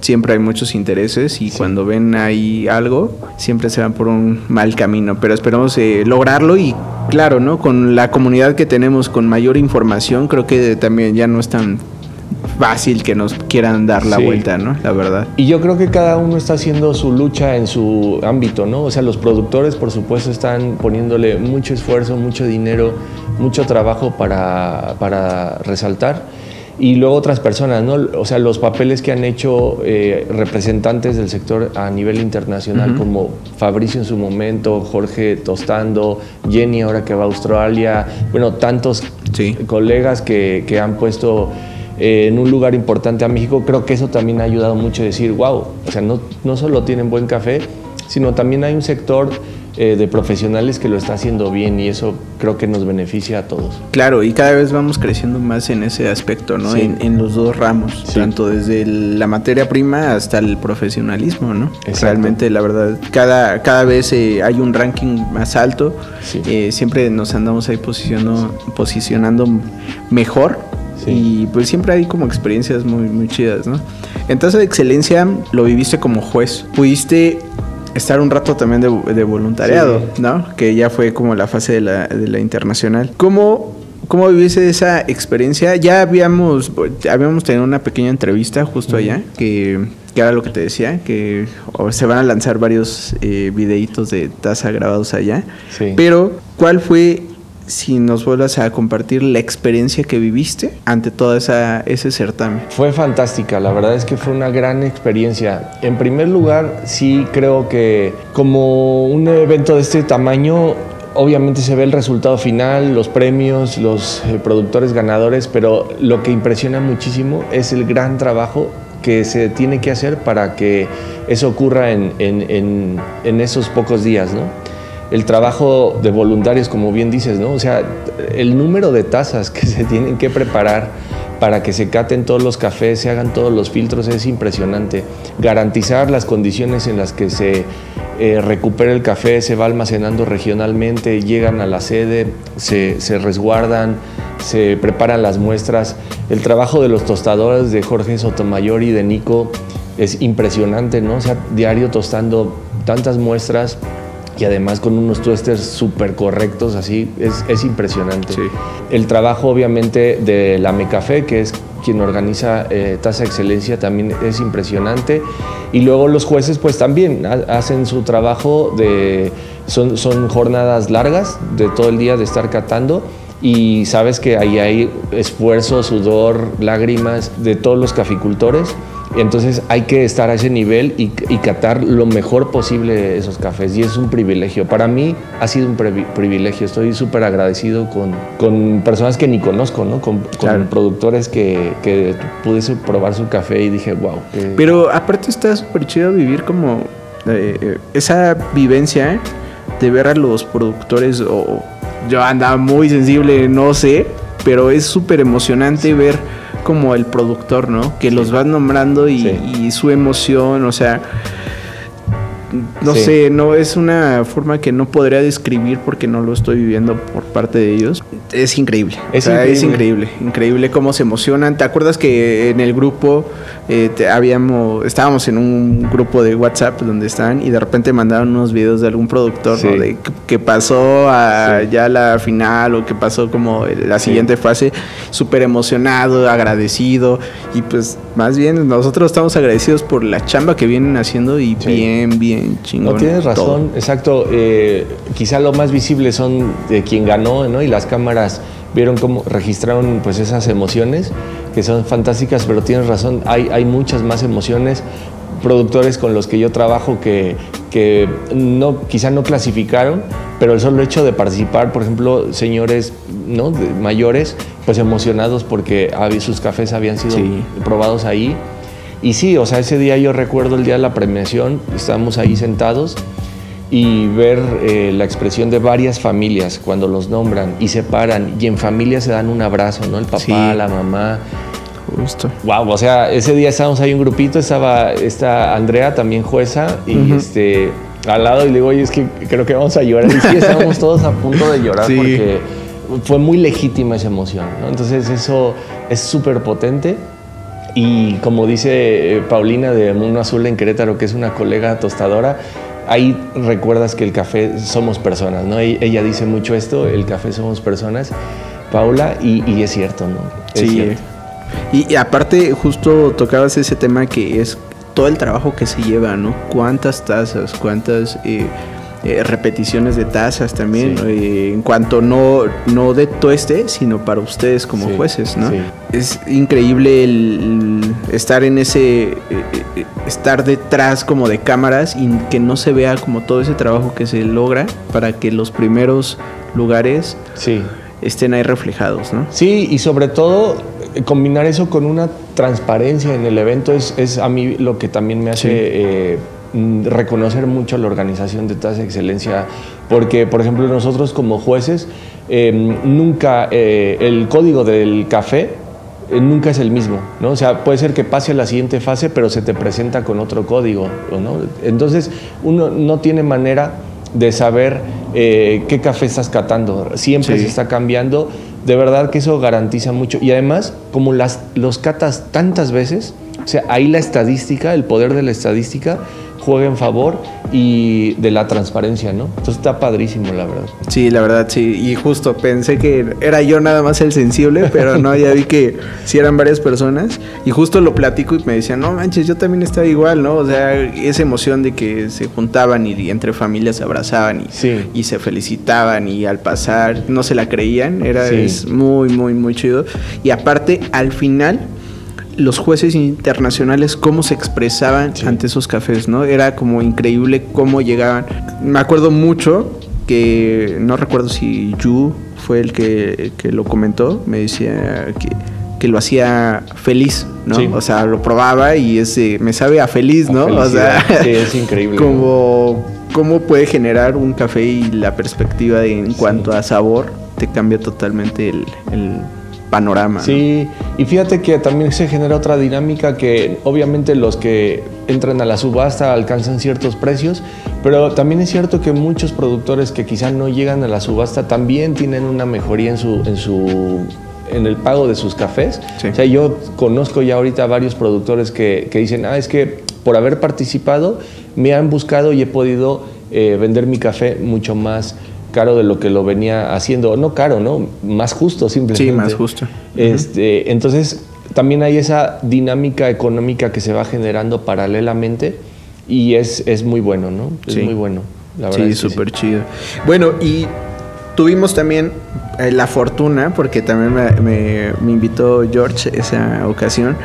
siempre hay muchos intereses y cuando ven ahí algo, siempre se van por un mal camino. Pero esperemos eh, lograrlo y claro, ¿no? Con la comunidad que tenemos, con mayor información, creo que también ya no es tan fácil que nos quieran dar la vuelta, ¿no? La verdad. Y yo creo que cada uno está haciendo su lucha en su ámbito, ¿no? O sea, los productores, por supuesto, están poniéndole mucho esfuerzo, mucho dinero, mucho trabajo para, para resaltar. y luego otras personas, ¿no? O sea, los papeles que han hecho eh, representantes del sector a nivel internacional, como Fabricio en su momento, Jorge Tostando, Jenny ahora que va a Australia, bueno, tantos colegas que, que, han puesto eh, en un lugar importante a México, creo que eso también ha ayudado mucho a decir, wow, o sea, no, no solo tienen buen café, sino también hay un sector eh, de profesionales que lo está haciendo bien y eso creo que nos beneficia a todos. Claro, y cada vez vamos creciendo más en ese aspecto, ¿no? En, los dos ramos, tanto desde la materia prima hasta el profesionalismo, ¿no? Realmente, la verdad, cada, cada vez eh, hay un ranking más alto, eh, siempre nos andamos ahí posicionando, posicionando mejor y pues siempre hay como experiencias muy, muy chidas, ¿no? En tasa de excelencia lo viviste como juez. Pudiste estar un rato también de, voluntariado, ¿no? Que ya fue como la fase de la, de la internacional. ¿Cómo, ¿Cómo viviste esa experiencia? Ya habíamos, habíamos tenido una pequeña entrevista justo allá, que, que, era lo que te decía, que se van a lanzar varios eh, videitos de taza grabados allá. Sí. Pero, ¿cuál fue si nos vuelvas a compartir la experiencia que viviste ante todo esa, ese certamen. Fue fantástica, la verdad es que fue una gran experiencia. En primer lugar, sí creo que como un evento de este tamaño, obviamente se ve el resultado final, los premios, los eh, productores ganadores, pero lo que impresiona muchísimo es el gran trabajo que se tiene que hacer para que eso ocurra en, en, en esos pocos días, ¿no? El trabajo de voluntarios, como bien dices, ¿no? O sea, el número de tazas que <laughs> se tienen que preparar para que se caten todos los cafés, se hagan todos los filtros, es impresionante. Garantizar las condiciones en las que se eh, recupera el café, se va almacenando regionalmente, llegan a la sede, se, se, resguardan, se preparan las muestras. El trabajo de los tostadores de Jorge Sotomayor y de Nico es impresionante, ¿no? O sea, diario tostando tantas muestras y además con unos twisters súper correctos, así, es, es impresionante. El trabajo obviamente de la Mecafé, que es quien organiza eh, Tasa Excelencia, también es impresionante. Y luego los jueces pues también hacen su trabajo, de, son, son jornadas largas de todo el día de estar catando y sabes que ahí hay esfuerzo, sudor, lágrimas de todos los caficultores entonces hay que estar a ese nivel y, catar lo mejor posible esos cafés. Y es un privilegio. Para mí ha sido un privilegio. Estoy súper agradecido con, personas que ni conozco, ¿no? Con, productores que, que pude probar su café y dije, wow. Pero aparte está súper chido vivir como eh, esa vivencia de ver a los productores o yo andaba muy sensible, no sé, pero es súper emocionante ver como el productor, ¿no? Que los vas nombrando y, y, su emoción, o sea, no sé, no es una forma que no podría describir porque no lo estoy viviendo por parte de ellos. Es increíble. Es, increíble. es increíble. increíble. cómo se emocionan. ¿Te acuerdas que en el grupo eh, habíamos, estábamos en un grupo de WhatsApp donde están y de repente mandaron unos videos de algún productor de que pasó a ya la final o que pasó como la siguiente fase, súper emocionado, agradecido y pues más bien nosotros estamos agradecidos por la chamba que vienen haciendo y bien, bien no tienes razón, exacto. Eh, quizá lo más visible son de quien ganó, ¿no? Y las cámaras vieron cómo registraron pues esas emociones que son fantásticas, pero tienes razón, hay, hay muchas más emociones. Productores con los que yo trabajo que, que no, quizá no clasificaron, pero el solo hecho de participar, por ejemplo, señores ¿no? mayores, pues emocionados porque sus cafés habían sido probados ahí y sí, o sea, ese día yo recuerdo el día de la premiación, estábamos ahí sentados y ver eh, la expresión de varias familias cuando los nombran y se paran y en familia se dan un abrazo, ¿no? El papá, la mamá. Justo. Wow, o sea, ese día estábamos ahí un grupito, estaba esta Andrea, también jueza, y este al lado y le digo, oye, es que creo que vamos a llorar. Y sí, estábamos todos a punto de llorar porque fue muy legítima esa emoción, ¿no? Entonces eso es súper potente y como dice eh, Paulina de Mundo Azul en Querétaro, que es una colega tostadora, ahí recuerdas que el café somos personas, ¿no? Ella dice mucho esto, el café somos personas, Paula, y, es cierto, ¿no? sí. Y, aparte, justo tocabas ese tema que es todo el trabajo que se lleva, ¿no? Cuántas tazas, cuántas... Eh, eh, repeticiones de tazas también, eh, en cuanto no, no de tueste, sino para ustedes como jueces, ¿no? Es increíble el, estar en ese, eh, estar detrás como de cámaras y que no se vea como todo ese trabajo que se logra para que los primeros lugares estén ahí reflejados, ¿no? Sí, y sobre todo combinar eso con una transparencia en el evento es, es a mí lo que también me hace... Mm, reconocer mucho la organización de Tasa Excelencia, porque, por ejemplo, nosotros como jueces, em, nunca eh, el código del café eh, nunca es el mismo, ¿no? O sea, puede ser que pase a la siguiente fase, pero se te presenta con otro código, ¿no? Entonces, uno no tiene manera de saber eh, qué café estás catando. Siempre se está cambiando. De verdad que eso garantiza mucho. Y además, como las, los catas tantas veces, o sea, ahí la estadística, el poder de la estadística, juega en favor y de la transparencia, ¿no? Entonces está padrísimo, la verdad. Sí, la verdad, sí. Y justo pensé que era yo nada más el sensible, pero no, ya vi que sí eran varias personas. Y justo lo platico y me decían, no manches, yo también estaba igual, ¿no? O sea, esa emoción de que se juntaban y, entre familias se abrazaban y, y se felicitaban y al pasar no se la creían. Era muy, muy, muy chido. Y aparte, al final los jueces internacionales cómo se expresaban ante esos cafés, ¿no? Era como increíble cómo llegaban. Me acuerdo mucho que no recuerdo si Yu fue el que, lo comentó, me decía que, que lo hacía feliz, ¿no? O sea, lo probaba y ese me sabe a feliz, ¿no? o sea, sí, es <laughs> increíble. Como cómo puede generar un café y la perspectiva de, en cuanto a sabor te cambia totalmente el panorama. Sí, y fíjate que también se genera otra dinámica que obviamente los que entran a la subasta alcanzan ciertos precios, pero también es cierto que muchos productores que quizá no llegan a la subasta también tienen una mejoría en su, en su en el pago de sus cafés. O sea, yo conozco ya ahorita varios productores que, que, dicen, ah, es que por haber participado me han buscado y he podido eh, vender mi café mucho más caro de lo que lo venía haciendo. No caro, ¿no? Más justo simplemente. Sí, más justo. Este, Entonces, también hay esa dinámica económica que se va generando paralelamente y es, es muy bueno, ¿no? Es muy bueno. La verdad sí, súper chido. Bueno, y tuvimos también eh, la fortuna, porque también me, me, invitó George esa ocasión,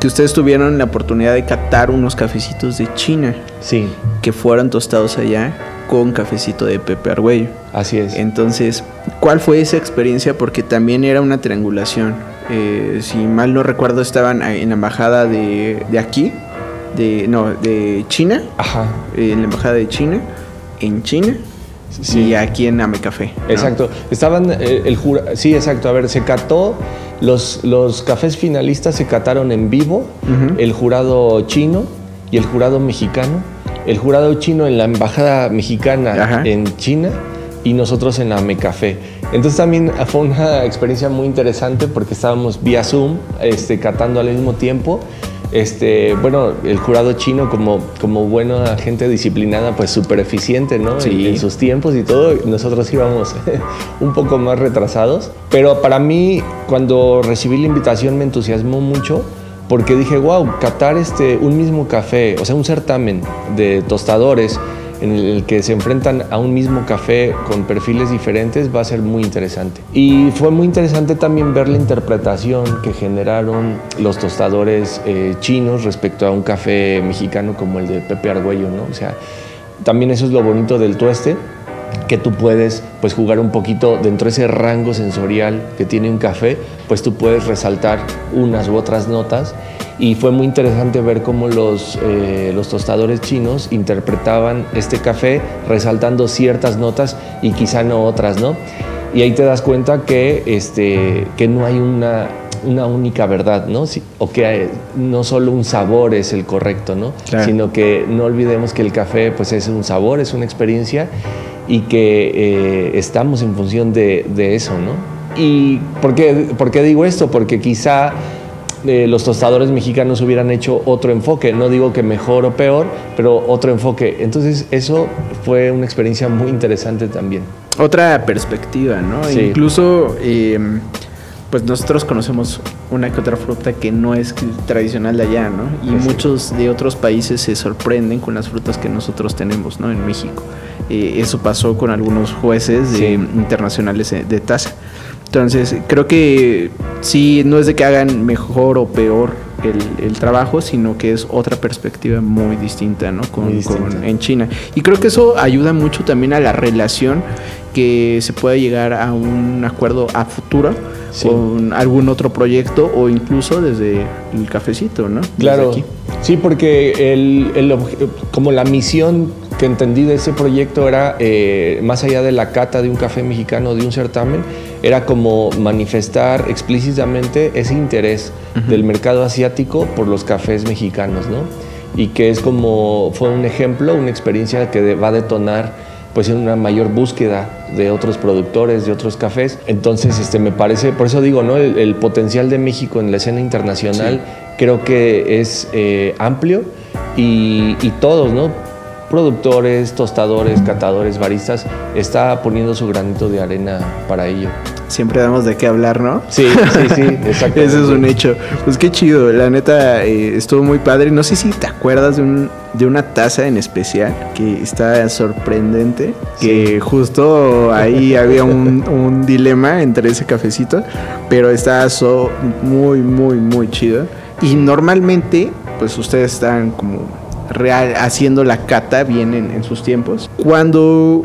que ustedes tuvieron la oportunidad de catar unos cafecitos de China. Sí. Que fueron tostados allá con cafecito de Pepe Argüello. Así es. Entonces, ¿cuál fue esa experiencia? Porque también era una triangulación. Eh, si mal no recuerdo, estaban en la embajada de, de aquí, de, no, de China. Ajá. en la embajada de China, en China. Sí. Y aquí en Ame Café. Exacto. Estaban eh, el jura, sí, exacto. A ver, se cató los, los cafés finalistas se cataron en vivo, el jurado chino y el jurado mexicano el jurado chino en la embajada mexicana en China y nosotros en la Mecafé. Entonces también fue una experiencia muy interesante porque estábamos vía Zoom, este, catando al mismo tiempo. Este, bueno, el jurado chino como, como buena gente disciplinada, pues súper eficiente, ¿no? Sí. En, sus tiempos y todo. Nosotros íbamos <laughs> un poco más retrasados. Pero para mí, cuando recibí la invitación, me entusiasmó mucho porque dije, wow, catar este, un mismo café, o sea, un certamen de tostadores en el que se enfrentan a un mismo café con perfiles diferentes va a ser muy interesante. Y fue muy interesante también ver la interpretación que generaron los tostadores eh, chinos respecto a un café mexicano como el de Pepe Argüello, ¿no? O sea, también eso es lo bonito del tueste, que tú puedes pues jugar un poquito dentro de ese rango sensorial que tiene un café, pues tú puedes resaltar unas u otras notas y fue muy interesante ver cómo los, eh, los tostadores chinos interpretaban este café resaltando ciertas notas y quizá no otras, ¿no? Y ahí te das cuenta que, este, que no hay una, una única verdad, ¿no? o que no solo un sabor es el correcto, ¿no? Sino que no olvidemos que el café pues es un sabor, es una experiencia y que eh, estamos en función de, eso, ¿no? ¿Y por qué, por qué digo esto? Porque quizá eh, los tostadores mexicanos hubieran hecho otro enfoque, no digo que mejor o peor, pero otro enfoque. Entonces eso fue una experiencia muy interesante también. Otra perspectiva, ¿no? Incluso... Eh, pues nosotros conocemos una que otra fruta que no es tradicional de allá, ¿no? Y muchos de otros países se sorprenden con las frutas que nosotros tenemos, ¿no? En México. Eh, eso pasó con algunos jueces internacionales de tasa. Entonces, creo que sí, no es de que hagan mejor o peor el, trabajo, sino que es otra perspectiva muy distinta, ¿no? Con, en China. Y creo que eso ayuda mucho también a la relación que se pueda llegar a un acuerdo a futuro con algún otro proyecto o incluso desde el cafecito, ¿no? claro. Sí, porque el, como la misión que entendí de ese proyecto era, eh, más allá de la cata de un café mexicano, de un certamen, era como manifestar explícitamente ese interés del mercado asiático por los cafés mexicanos, ¿no? Y que es como, fue un ejemplo, una experiencia que va a detonar pues en una mayor búsqueda de otros productores, de otros cafés. Entonces, este, me parece, por eso digo, ¿no? El, potencial de México en la escena internacional creo que es eh, amplio y, y todos, ¿no? productores, tostadores, catadores, baristas, está poniendo su granito de arena para ello. Siempre damos de qué hablar, ¿no? Sí, sí, sí, exacto. <laughs> Ese es un hecho. Pues qué chido, la neta eh, estuvo muy padre. No sé si te acuerdas de, un, de una taza en especial que está sorprendente, que justo ahí <laughs> había un, un, dilema entre ese cafecito, pero está muy, muy, muy chido. Y normalmente, pues ustedes están como real, haciendo la cata bien en, sus tiempos. Cuando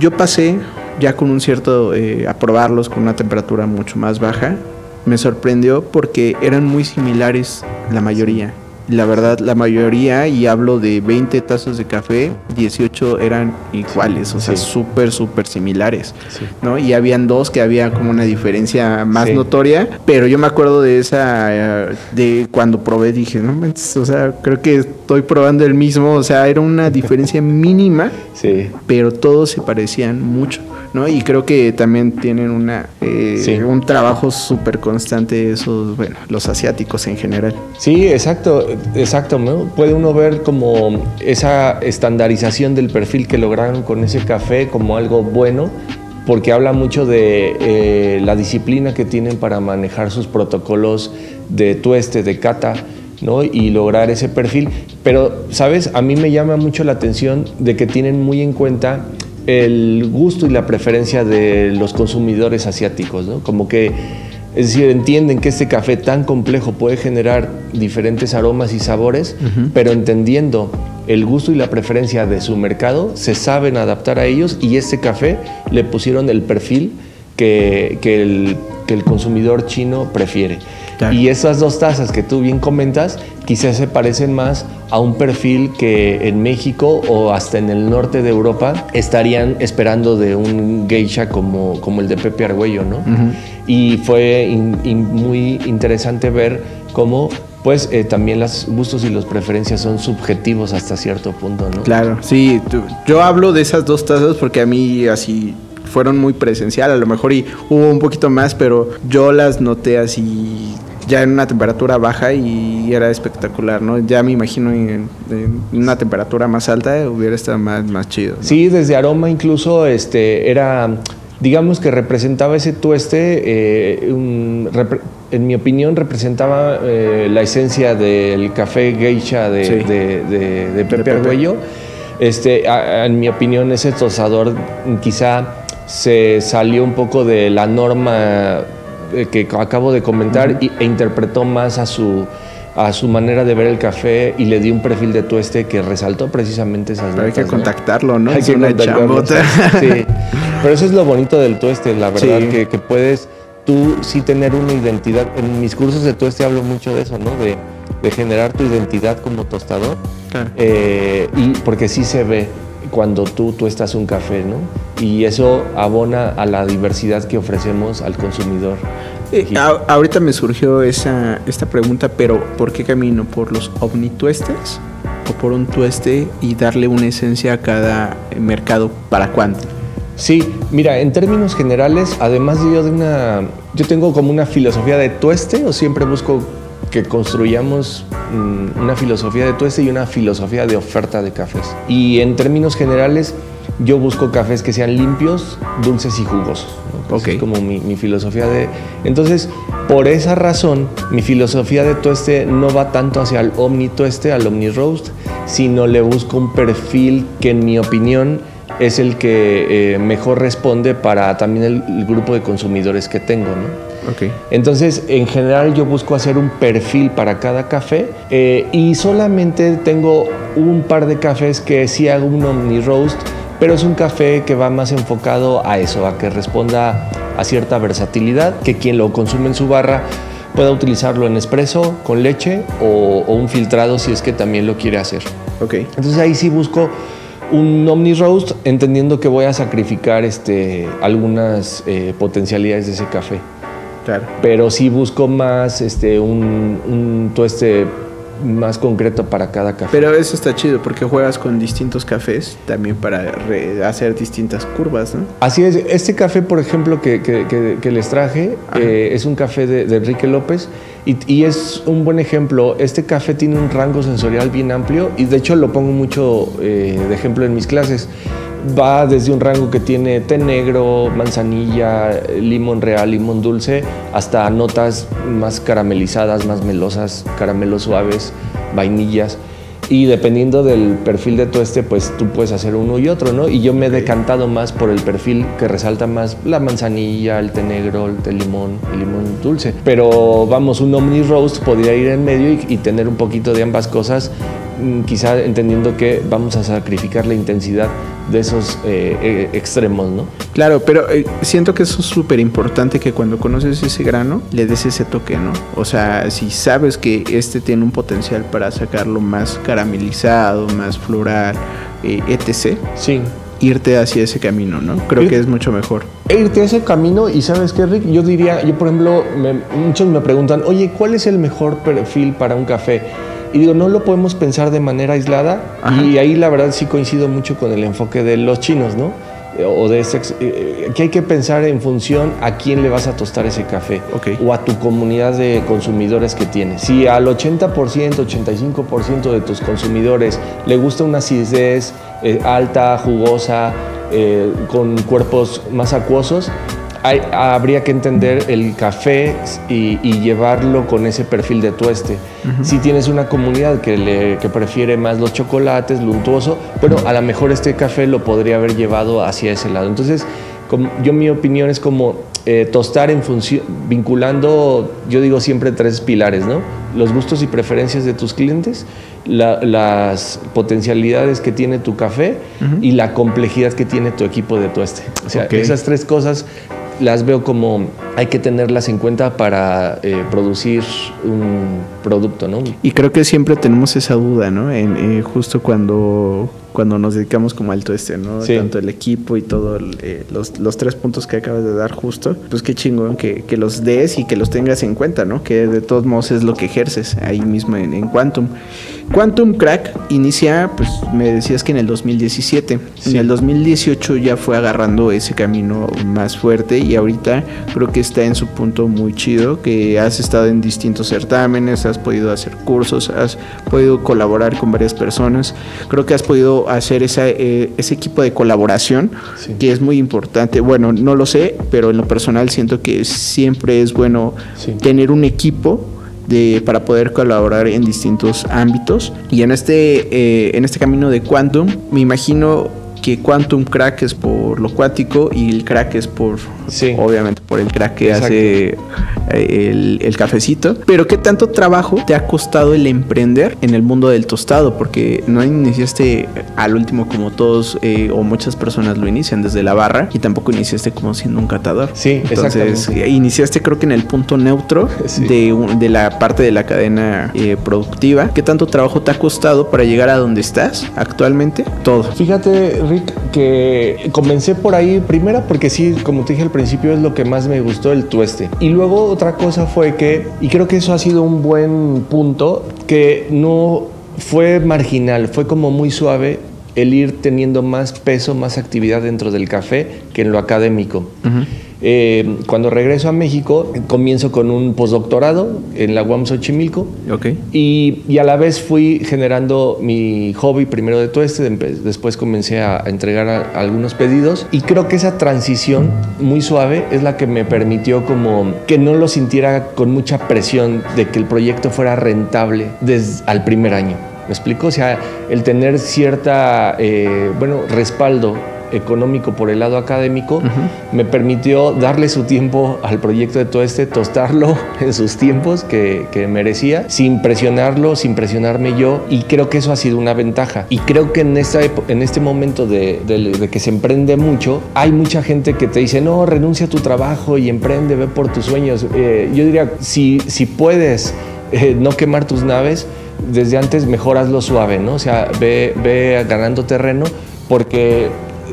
yo pasé ya con un cierto, eh, a probarlos con una temperatura mucho más baja, me sorprendió porque eran muy similares la mayoría la verdad, la mayoría, y hablo de 20 tazas de café, 18 eran iguales, o sea, súper, súper similares, ¿no? Y habían dos que había como una diferencia más notoria, pero yo me acuerdo de esa, eh, de cuando probé, dije, no, o sea, creo que estoy probando el mismo, o sea, era una diferencia mínima, pero todos se parecían mucho. ¿No? Y creo que también tienen una eh, un trabajo súper constante esos, bueno, los asiáticos en general. Sí, exacto, exacto, Puede uno ver como esa estandarización del perfil que lograron con ese café como algo bueno, porque habla mucho de eh, la disciplina que tienen para manejar sus protocolos de tueste, de cata, ¿no? y lograr ese perfil. Pero, ¿sabes? A mí me llama mucho la atención de que tienen muy en cuenta el gusto y la preferencia de los consumidores asiáticos, ¿no? Como que, es decir, entienden que este café tan complejo puede generar diferentes aromas y sabores, pero entendiendo el gusto y la preferencia de su mercado, se saben adaptar a ellos y este café le pusieron el perfil que, que, el, que el consumidor chino prefiere. Y esas dos tazas que tú bien comentas, quizás se parecen más a un perfil que en México o hasta en el norte de Europa estarían esperando de un geisha como, como el de Pepe Argüello, ¿no? Y fue muy interesante ver cómo pues eh, también los gustos y las preferencias son subjetivos hasta cierto punto, ¿no? Claro, sí, yo hablo de esas dos tazas porque a mí así fueron muy presencial, a lo mejor y hubo un poquito más, pero yo las noté así ya en una temperatura baja y era espectacular, ¿no? Ya me imagino en, una temperatura más alta hubiera estado más, más chido. Sí, desde aroma incluso este era, digamos que representaba ese tueste, eh, en mi opinión representaba eh, la esencia del café geisha de, de, Pepe Arguello. Este, en mi opinión ese tostador quizá se salió un poco de la norma eh, que acabo de comentar e interpretó más a su, a su manera de ver el café y le dio un perfil de tueste que resaltó precisamente esas Pero Hay que contactarlo, ¿no? Hay que una chambota. Sí. <laughs> Pero eso es lo bonito del tueste, la verdad, que, puedes tú sí tener una identidad. En mis cursos de tueste hablo mucho de eso, ¿no? De, generar tu identidad como tostador. Eh, y porque sí se ve cuando tú, tú estás un café, ¿no? Y eso abona a la diversidad que ofrecemos al consumidor. Eh, ahorita me surgió esa, esta pregunta, pero ¿por qué camino? ¿Por los omnituestes o por un tueste y darle una esencia a cada mercado para cuánto? Sí, mira, en términos generales, además de yo de una, yo tengo como una filosofía de tueste o siempre busco que construyamos mm, una filosofía de tueste y una filosofía de oferta de cafés. Y en términos generales, yo busco cafés que sean limpios, dulces y jugosos, Ok. Es como mi, mi filosofía de... Entonces, por esa razón, mi filosofía de tueste no va tanto hacia el Omni Tueste, al Omni Roast, sino le busco un perfil que en mi opinión es el que eh, mejor responde para también el, el grupo de consumidores que tengo, ¿no? Ok. Entonces, en general yo busco hacer un perfil para cada café eh, y solamente tengo un par de cafés que sí hago un Omni Roast, pero es un café que va más enfocado a eso, a que responda a cierta versatilidad, que quien lo consume en su barra pueda utilizarlo en espresso, con leche o, o un filtrado si es que también lo quiere hacer. Ok. Entonces ahí sí busco un Omni Roast, entendiendo que voy a sacrificar este, algunas eh, potencialidades de ese café Claro. pero sí busco más este, un, un tueste más concreto para cada café. Pero eso está chido porque juegas con distintos cafés también para hacer distintas curvas, ¿no? Así es, este café, por ejemplo, que, que- que- que les traje, eh, es un café de, de Enrique López y, y es un buen ejemplo. Este café tiene un rango sensorial bien amplio y de hecho lo pongo mucho eh, de ejemplo en mis clases. Va desde un rango que tiene té negro, manzanilla, limón real, limón dulce, hasta notas más caramelizadas, más melosas, caramelos suaves, vainillas. Y dependiendo del perfil de tueste, pues tú puedes hacer uno y otro, ¿no? Y yo me he decantado más por el perfil que resalta más la manzanilla, el té negro, el té limón, el limón dulce. Pero vamos, un Omni Roast podría ir en medio y, y tener un poquito de ambas cosas, quizá entendiendo que vamos a sacrificar la intensidad de esos eh, eh, extremos, ¿no? Claro, pero eh, siento que eso es súper importante que cuando conoces ese grano le des ese toque, ¿no? O sea, si sabes que este tiene un potencial para sacarlo más caramelizado, más floral, eh, etc., Sí. irte hacia ese camino, ¿no? Creo Ir- que es mucho mejor. E irte a ese camino y sabes qué, Rick, yo diría, yo por ejemplo, me- muchos me preguntan, oye, ¿cuál es el mejor perfil para un café? Y digo, no lo podemos pensar de manera aislada Ajá. y ahí la verdad sí coincido mucho con el enfoque de los chinos, ¿no? Eh, O de ese, ex- eh, que hay que pensar en función a quién le vas a tostar ese café Ok. o a tu comunidad de consumidores que tienes. Si al 80%, 85% de tus consumidores le gusta una acidez eh, alta, jugosa, eh, con cuerpos más acuosos, hay- habría que entender el café y, y llevarlo con ese perfil de tueste. Si tienes una comunidad que, le, que prefiere más los chocolates, lo untuoso, pero a lo mejor este café lo podría haber llevado hacia ese lado. Entonces, como- yo mi opinión es como eh, tostar en función, vinculando, yo digo siempre tres pilares, ¿no? Los gustos y preferencias de tus clientes, la- las potencialidades que tiene tu café y la complejidad que tiene tu equipo de tueste. O sea, Ok. esas tres cosas las veo como hay que tenerlas en cuenta para eh, producir un producto, ¿no? Y creo que siempre tenemos esa duda, ¿no? En, eh, justo cuando, cuando nos dedicamos como al este, ¿no? Sí. Tanto el equipo y todo, eh, los, los tres puntos que acabas de dar justo, pues qué chingón que, que los des y que los tengas en cuenta, ¿no? Que de todos modos es lo que ejerces ahí mismo en, en Quantum. Quantum Crack inicia, pues me decías que en el 2017. Sí. En el 2018 ya fue agarrando ese camino más fuerte y ahorita creo que está en su punto muy chido, que has estado en distintos certámenes, has podido hacer cursos, has podido colaborar con varias personas. Creo que has podido hacer esa, eh, ese equipo de colaboración Sí. que es muy importante. Bueno, no lo sé, pero en lo personal siento que siempre es bueno Sí. tener un equipo de, para poder colaborar en distintos ámbitos. Y en este, eh, en este camino de Quantum, me imagino que Quantum Crack es por lo cuático y el crack es por, Sí. obviamente, por el crack que Exacto. hace eh, el, el cafecito. Pero ¿qué tanto trabajo te ha costado el emprender en el mundo del tostado? Porque no iniciaste al último como todos eh, o muchas personas lo inician desde la barra y tampoco iniciaste como siendo un catador. Sí, Entonces, exactamente. eh, iniciaste creo que en el punto neutro <laughs> Sí. de, un- de la parte de la cadena eh, productiva. ¿Qué tanto trabajo te ha costado para llegar a donde estás actualmente? Todo. Fíjate, Rick, que comencé por ahí primero porque sí, como te dije al principio, es lo que más me gustó el tueste. Y luego otra cosa fue que, y creo que eso ha sido un buen punto, que no fue marginal, fue como muy suave el ir teniendo más peso, más actividad dentro del café que en lo académico. Eh, cuando regreso a México, comienzo con un postdoctorado en la UAM Xochimilco. Ok. Y, y a la vez fui generando mi hobby primero de tueste, después comencé a, a entregar a- algunos pedidos y creo que esa transición muy suave es la que me permitió como que no lo sintiera con mucha presión de que el proyecto fuera rentable desde al primer año. ¿Me explico? O sea, el tener cierta, eh, bueno, respaldo económico por el lado académico me permitió darle su tiempo al proyecto de todo este, tostarlo <laughs> en sus tiempos que, que merecía, sin presionarlo, sin presionarme yo y creo que eso ha sido una ventaja. Y creo que en, esta en este momento de, de- de que se emprende mucho, hay mucha gente que te dice, no, renuncia a tu trabajo y emprende, ve por tus sueños. Eh, yo diría, si, si puedes eh, no quemar tus naves, desde antes mejor hazlo suave, ¿no? O sea, ve, ve ganando terreno porque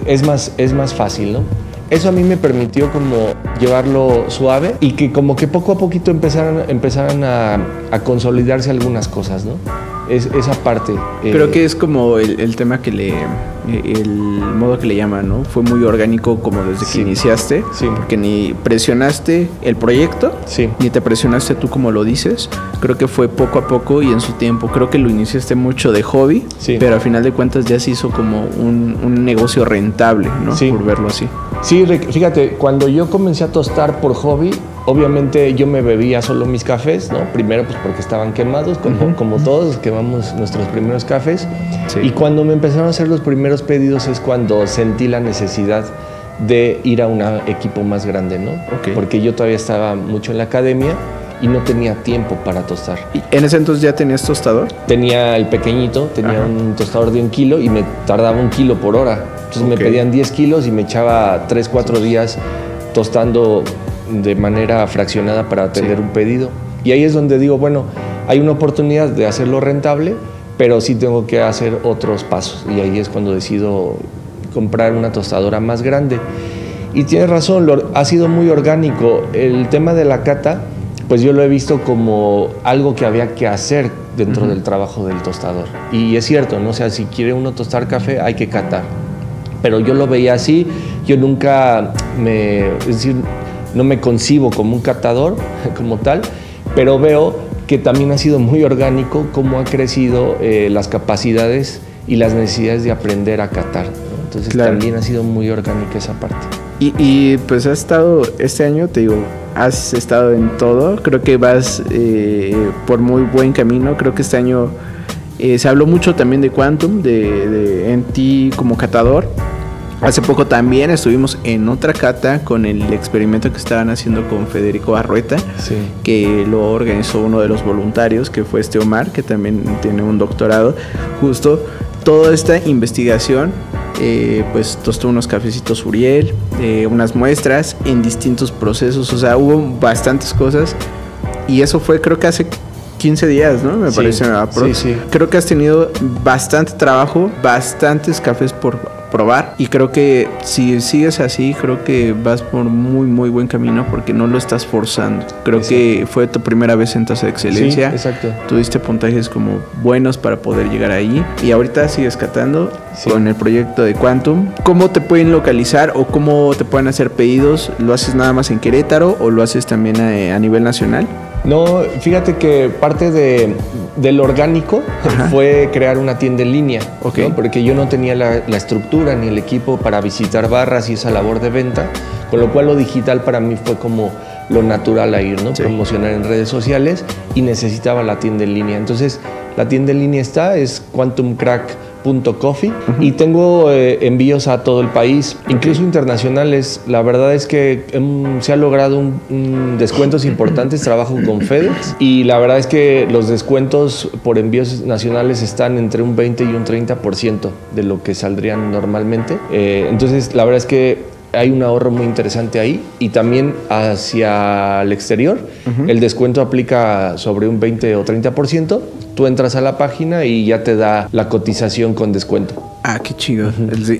es más, es más fácil, ¿no? Eso a mí me permitió como llevarlo suave y que como que poco a poquito empezaran, empezaran a, a consolidarse algunas cosas, ¿no? Es, esa parte. eh, Creo que es como el, el tema que le. El modo que le llaman, ¿no? Fue muy orgánico como desde Sí. que iniciaste. Sí. Porque ni presionaste el proyecto, Sí. ni te presionaste tú como lo dices. Creo que fue poco a poco y en su tiempo. Creo que lo iniciaste mucho de hobby, Sí. pero al final de cuentas ya se hizo como un, un negocio rentable, ¿no? Sí. Por verlo así. Sí, fíjate, cuando yo comencé a tostar por hobby, obviamente yo me bebía solo mis cafés, ¿no? Primero pues porque estaban quemados, como, Ujú. como todos quemamos nuestros primeros cafés. Sí. Y cuando me empezaron a hacer los primeros pedidos es cuando sentí la necesidad de ir a un equipo más grande, ¿no? Porque yo todavía estaba mucho en la academia y no tenía tiempo para tostar. ¿Y ¿En ese entonces ya tenías tostador? Tenía el pequeñito, tenía Ajá. un tostador de un kilo y me tardaba un kilo por hora. Entonces Ok. me pedían 10 kilos y me echaba 3, 4 días tostando de manera fraccionada para atender Sí. un pedido. Y ahí es donde digo, bueno, hay una oportunidad de hacerlo rentable, pero sí tengo que hacer otros pasos. Y ahí es cuando decido comprar una tostadora más grande. Y tienes razón, lo- ha sido muy orgánico. El tema de la cata, pues yo lo he visto como algo que había que hacer dentro del trabajo del tostador. Y es cierto, ¿no? O sea, si quiere uno tostar café, hay que catar. Pero yo lo veía así, yo nunca me, es decir, no me concibo como un catador <laughs> como tal, pero veo que también ha sido muy orgánico cómo ha crecido eh, las capacidades y las necesidades de aprender a catar. ¿no? Entonces Claro. también ha sido muy orgánica esa parte. Y, y, pues has estado, este año te digo, has estado en todo, creo que vas eh, por muy buen camino, creo que este año eh, se habló mucho también de Quantum, de, de en ti como catador. Hace poco también estuvimos en otra cata con el experimento que estaban haciendo con Federico Arrueta, Sí. que lo organizó uno de los voluntarios, que fue este Omar, que también tiene un doctorado. Justo toda esta investigación, eh, pues tostó unos cafecitos Uriel, eh, unas muestras en distintos procesos, o sea, hubo bastantes cosas. Y eso fue creo que hace 15 días, ¿no? Me Sí, parece. sí, sí. Creo que has tenido bastante trabajo, bastantes cafés por probar y creo que si sigues así, creo que vas por muy muy buen camino porque no lo estás forzando. Creo que fue tu primera vez en tasa de excelencia. Sí, exacto. Tuviste puntajes como buenos para poder llegar ahí y ahorita sigues catando Sí. con el proyecto de Quantum. ¿Cómo te pueden localizar o cómo te pueden hacer pedidos? ¿Lo haces nada más en Querétaro o lo haces también a, a nivel nacional? No, fíjate que parte de, del orgánico fue crear una tienda en línea, Ok. ¿no? porque yo no tenía la, la estructura ni el equipo para visitar barras y esa labor de venta, con lo cual lo digital para mí fue como lo natural a ir, ¿no? Sí. promocionar en redes sociales y necesitaba la tienda en línea. Entonces, la tienda en línea está, es quantumcrack.coffee y tengo eh, envíos a todo el país, incluso internacionales. La verdad es que em, se ha logrado un, un descuentos <laughs> importantes, trabajo con FedEx y la verdad es que los descuentos por envíos nacionales están entre un 20 y un 30% de lo que saldrían normalmente. Eh, entonces, la verdad es que hay un ahorro muy interesante ahí y también hacia el exterior. El descuento aplica sobre un 20 o 30%. Tú entras a la página y ya te da la cotización con descuento. Ah, qué chido.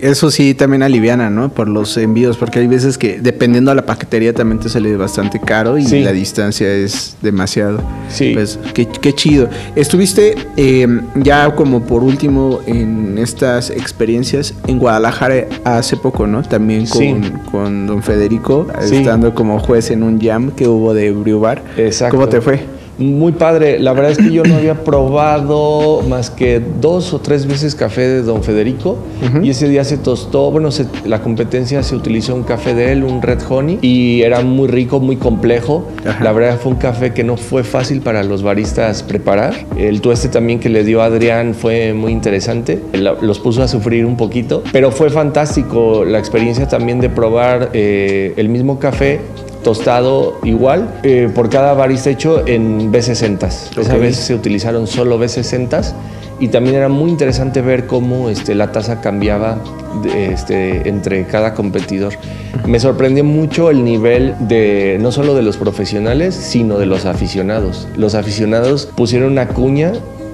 Eso sí también aliviana, ¿no? Por los envíos, porque hay veces que dependiendo de la paquetería también te sale bastante caro y Sí. la distancia es demasiado. Sí. Pues qué, qué chido. Estuviste eh, ya como por último en estas experiencias en Guadalajara hace poco, ¿no? También con, Sí. con don Federico, Sí. estando como juez en un jam que hubo de Brew Bar. Exacto. ¿Cómo te fue? Muy padre. La verdad es que yo no había probado más que dos o tres veces café de Don Federico. Y ese día se tostó. Bueno, se- la competencia se utilizó un café de él, un Red Honey. Y era muy rico, muy complejo. Ajá. La verdad fue un café que no fue fácil para los baristas preparar. El tueste también que le dio Adrián fue muy interesante. Los puso a sufrir un poquito. Pero fue fantástico la experiencia también de probar eh, el mismo café tostado igual eh, por cada barista hecho en B60. Esa Ok. vez se utilizaron solo B60 y también era muy interesante ver cómo este, la taza cambiaba de- este, entre cada competidor. Me sorprendió mucho el nivel de no solo de los profesionales, sino de los aficionados. Los aficionados pusieron una cuña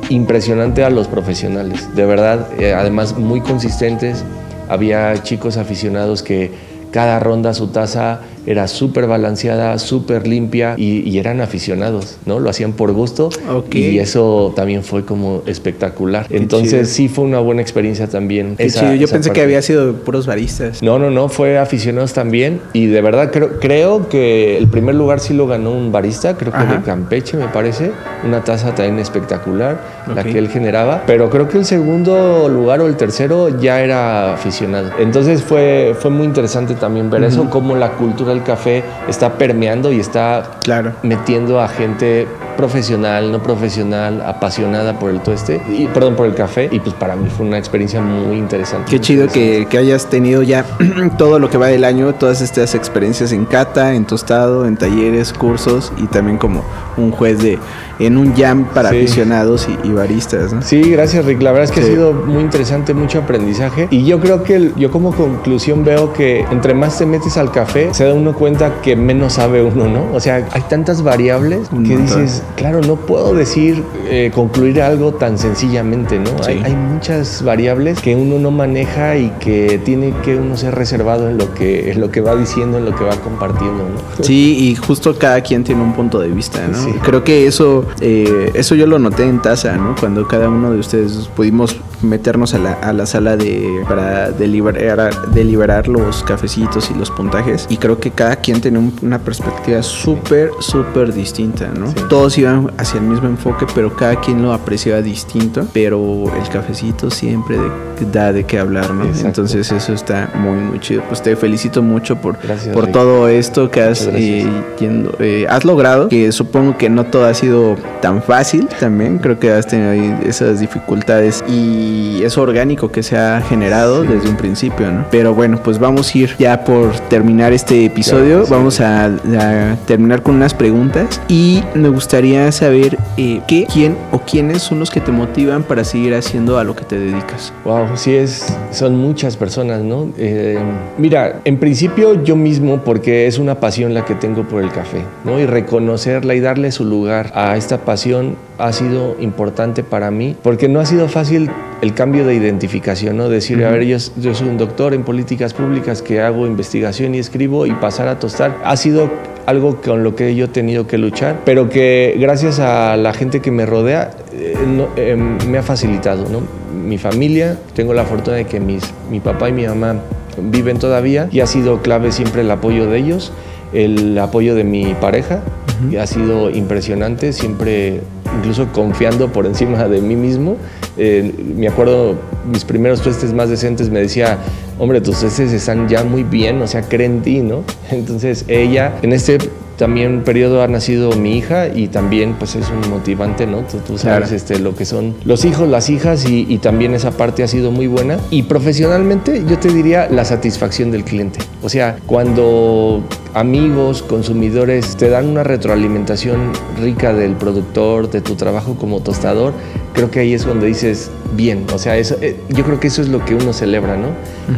impresionante a los profesionales, de verdad, eh, además muy consistentes. Había chicos aficionados que cada ronda su taza era súper balanceada, súper limpia y, y eran aficionados, ¿no? Lo hacían por gusto Ok. y eso también fue como espectacular. Entonces chido. sí fue una buena experiencia también. Qué esa- chido. Yo esa pensé que parte. había sido puros baristas. No, no, no, fue aficionados también y de verdad creo, creo que el primer lugar sí lo ganó un barista, creo que Ajá. de Campeche me parece, una taza también espectacular, la Ok. que él generaba, pero creo que el segundo lugar o el tercero ya era aficionado. Entonces fue, fue muy interesante también ver eso, cómo la cultura del café está permeando y está Claro. metiendo a gente profesional, no profesional, apasionada por el tueste, y, perdón, por el café, y pues para mí fue una experiencia muy interesante. Qué muy chido interesante. que, que hayas tenido ya <clears throat> todo lo que va del año, todas estas experiencias en cata, en tostado, en talleres, cursos y también como un juez de en un jam para Sí. aficionados y, y baristas, ¿no? Sí, gracias Rick. La verdad es que Sí. ha sido muy interesante, mucho aprendizaje. Y yo creo que el- yo como conclusión veo que entre más te metes al café, se da uno cuenta que menos sabe uno, ¿no? O sea, hay tantas variables que dices, claro, no puedo decir, eh, concluir algo tan sencillamente, ¿no? Sí. Hay, hay muchas variables que uno no maneja y que tiene que uno ser reservado en lo que, en lo que va diciendo, en lo que va compartiendo, ¿no? Sí, y justo cada quien tiene un punto de vista, ¿no? Sí. Creo que eso, eh, eso yo lo noté en Taza, ¿no? Cuando cada uno de ustedes pudimos meternos a la, a la sala de para deliberar, deliberar los cafecitos y los puntajes. Y creo que cada quien tiene un- una perspectiva súper, súper distinta, ¿no? Sí. Todos iban hacia el mismo enfoque, pero cada quien lo apreciaba distinto. Pero el cafecito siempre de- da de qué hablar, ¿no? Exacto. Entonces eso está muy, muy chido. Pues te felicito mucho por, Gracias, por Rick. todo esto que has, eh, yendo- eh, has logrado, que supongo que no todo ha sido tan fácil también, creo que has tenido ahí esas dificultades y eso orgánico que se ha generado desde un principio, ¿no? Pero bueno, pues vamos a ir ya por terminar este episodio, vamos a, a terminar con unas preguntas y me gustaría saber eh, qué, quién o quiénes son los que te motivan para seguir haciendo a lo que te dedicas. Wow, sí es, son muchas personas, ¿no? Eh, mira, en principio yo mismo, porque es una pasión la que tengo por el café, ¿no? Y reconocerla y darle su lugar a esta pasión ha sido importante para mí, porque no ha sido fácil el cambio de identificación, ¿no? Decir, a ver, yo, yo soy un doctor en políticas públicas que hago investigación y escribo y pasar a tostar, ha sido algo con lo que yo he tenido que luchar, pero que gracias a la gente que me rodea eh, no- eh, me ha facilitado, ¿no? Mi familia, tengo la fortuna de que mis, mi papá y mi mamá viven todavía y ha sido clave siempre el apoyo de ellos, el apoyo de mi pareja, y ha sido impresionante, siempre incluso confiando por encima de mí mismo. Eh, me acuerdo, mis primeros tuestes más decentes me decía, hombre, tus tuestes están ya muy bien, o sea, cree en ti, ¿no? <laughs> Entonces ella, en este también periodo ha nacido mi hija y también pues es un motivante, ¿no? Tú, tú sabes Claro. este, lo que son los hijos, las hijas y, y también esa parte ha sido muy buena. Y profesionalmente yo te diría la satisfacción del cliente. O sea, cuando amigos, consumidores te dan una retroalimentación rica del productor, de tu trabajo como tostador, creo que ahí es donde dices, bien, o sea, eso, eh, yo creo que eso es lo que uno celebra, ¿no?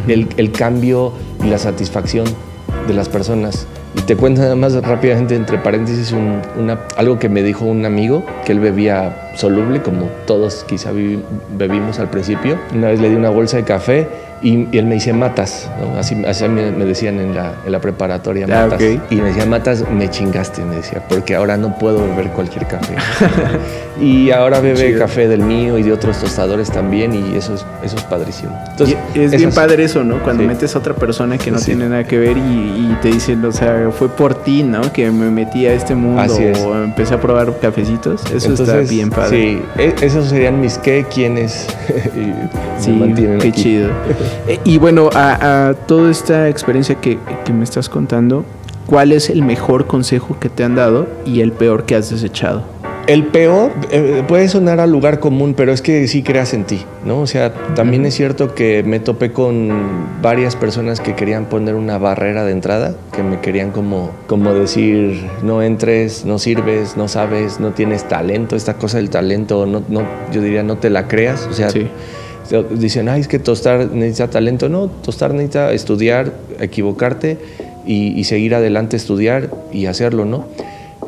el, el cambio y la satisfacción de las personas. Y te cuento nada más rápidamente, entre paréntesis, una, algo que me dijo un amigo, que él bebía soluble, como todos quizá bebimos al principio. Una vez le di una bolsa de café y, él me dice, matas, así, así me, decían en la, en la preparatoria, ah, matas. Y me decía, matas, me chingaste, me decía, porque ahora no puedo beber cualquier café. <laughs> y ahora bebe café del mío y de otros tostadores también y eso es, eso es padrísimo. Entonces, es bien padre eso, ¿no? Cuando metes a otra persona que no tiene nada que ver y, y, te dicen, o sea, fue por ti, ¿no? Que me metí a este mundo o empecé a probar cafecitos. Eso está bien padre. Sí, e, esos serían mis qué, quiénes <laughs> sí, mantienen qué chido. <laughs> Eh, y bueno, a, toda esta experiencia que, que me estás contando, ¿cuál es el mejor consejo que te han dado y el peor que has desechado? El peor eh, puede sonar al lugar común, pero es que sí creas en ti, ¿no? O sea, también es cierto que me topé con varias personas que querían poner una barrera de entrada, que me querían como, como decir, no entres, no sirves, no sabes, no tienes talento, esta cosa del talento, no, no, yo diría, no te la creas, o sea... Dicen, ay, es que tostar necesita talento. No, tostar necesita estudiar, equivocarte y, y seguir adelante, estudiar y hacerlo, ¿no?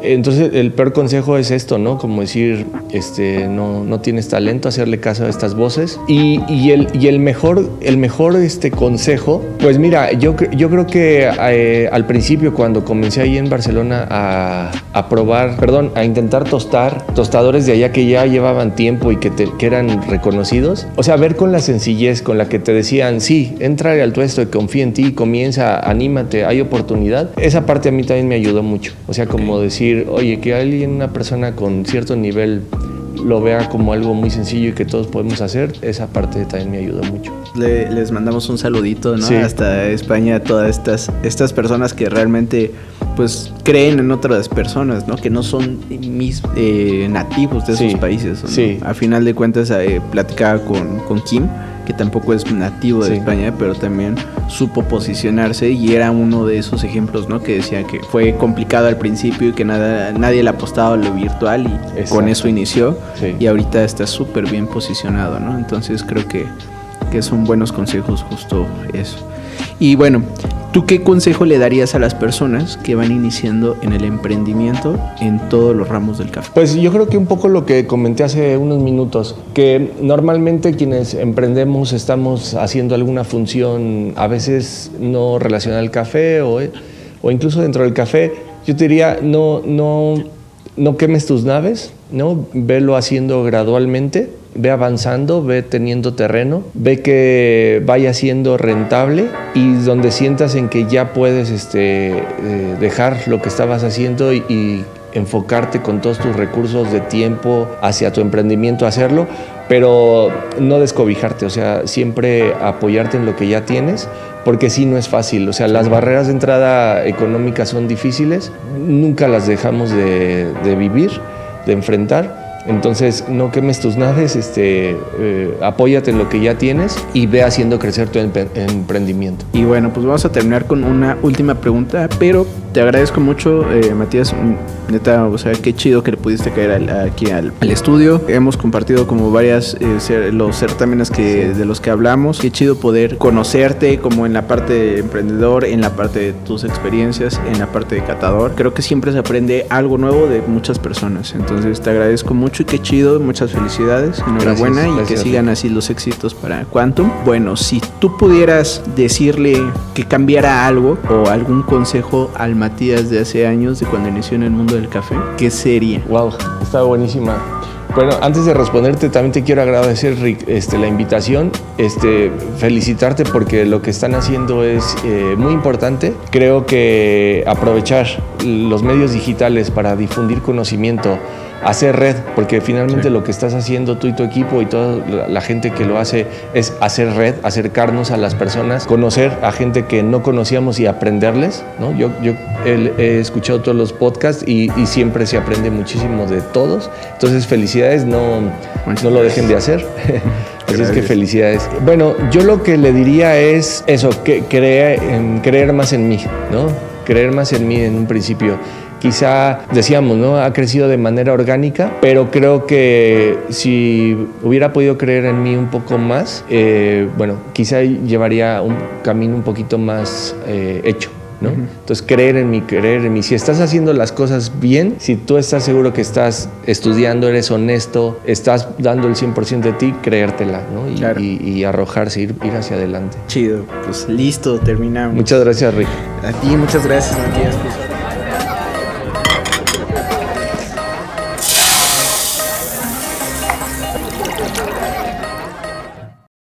Entonces el peor consejo es esto, ¿no? Como decir, este, no, no tienes talento, hacerle caso a estas voces. Y, y, el, y el mejor, el mejor este, consejo, pues mira, yo, yo creo que eh, al principio cuando comencé ahí en Barcelona a, a, probar, perdón, a intentar tostar tostadores de allá que ya llevaban tiempo y que, que eran reconocidos, o sea, ver con la sencillez con la que te decían, sí, entra al tuesto y confía en ti, comienza, anímate, hay oportunidad, esa parte a mí también me ayudó mucho. O sea, como decir, oye, que alguien, una persona con cierto nivel lo vea como algo muy sencillo y que todos podemos hacer, esa parte también me ayuda mucho. les mandamos un saludito, ¿no? Hasta España, todas estas, estas personas que realmente pues creen en otras personas, ¿no? Que no son mis eh, nativos de esos países. Sí. A final de cuentas, eh, platicaba con, con Kim que tampoco es nativo de España, pero también supo posicionarse y era uno de esos ejemplos, ¿no? Que decía que fue complicado al principio y que nada, nadie le apostaba a lo virtual y con eso inició y ahorita está súper bien posicionado, ¿no? Entonces creo que, que son buenos consejos justo eso. Y bueno, ¿Tú qué consejo le darías a las personas que van iniciando en el emprendimiento en todos los ramos del café? Pues yo creo que un poco lo que comenté hace unos minutos, que normalmente quienes emprendemos estamos haciendo alguna función a veces no relacionada al café o, o incluso dentro del café. Yo te diría, no, no, no quemes tus naves, ¿no? Velo haciendo gradualmente ve avanzando, ve teniendo terreno, ve que vaya siendo rentable y donde sientas en que ya puedes este, eh, dejar lo que estabas haciendo y, enfocarte con todos tus recursos de tiempo hacia tu emprendimiento, hacerlo, pero no descobijarte, o sea, siempre apoyarte en lo que ya tienes, porque sí no es fácil, o sea, las barreras de entrada económica son difíciles, nunca las dejamos de, de vivir, de enfrentar entonces, no quemes tus naves, este, eh, apóyate en lo que ya tienes y ve haciendo crecer tu emprendimiento. Y bueno, pues vamos a terminar con una última pregunta, pero te agradezco mucho, eh, Matías. Neta, o sea, qué chido que le pudiste caer aquí al, estudio. Hemos compartido como varias eh, los certámenes que, de los que hablamos. Qué chido poder conocerte como en la parte de emprendedor, en la parte de tus experiencias, en la parte de catador. Creo que siempre se aprende algo nuevo de muchas personas. Entonces te agradezco mucho y qué chido. Muchas felicidades. Enhorabuena y que sigan así los éxitos para Quantum. Bueno, si tú pudieras decirle que cambiara algo o algún consejo al Matías de hace años, de cuando inició en el mundo del café, ¿qué sería? Wow, está buenísima. Bueno, antes de responderte, también te quiero agradecer, Rick, este, la invitación, este, felicitarte porque lo que están haciendo es eh, muy importante. Creo que aprovechar los medios digitales para difundir conocimiento hacer red, porque finalmente lo que estás haciendo tú y tu equipo y toda la gente que lo hace es hacer red, acercarnos a las personas, conocer a gente que no conocíamos y aprenderles. ¿no? Yo, yo he, escuchado todos los podcasts y, siempre se aprende muchísimo de todos. Entonces, felicidades, no, no lo dejen de hacer. <laughs> Así <laughs> es que felicidades. Bueno, yo lo que le diría es eso, que creer, creer más en mí, ¿no? Creer más en mí en un principio quizá decíamos, ¿no? Ha crecido de manera orgánica, pero creo que si hubiera podido creer en mí un poco más, eh, bueno, quizá llevaría un camino un poquito más eh, hecho. ¿no? Entonces, creer en mí, creer en mí. Si estás haciendo las cosas bien, si tú estás seguro que estás estudiando, eres honesto, estás dando el 100% de ti, creértela, ¿no? Y, Claro. y- y arrojarse, ir, ir hacia adelante. Chido. Pues listo, terminamos. Muchas gracias, Rick. A ti, muchas gracias, Matías.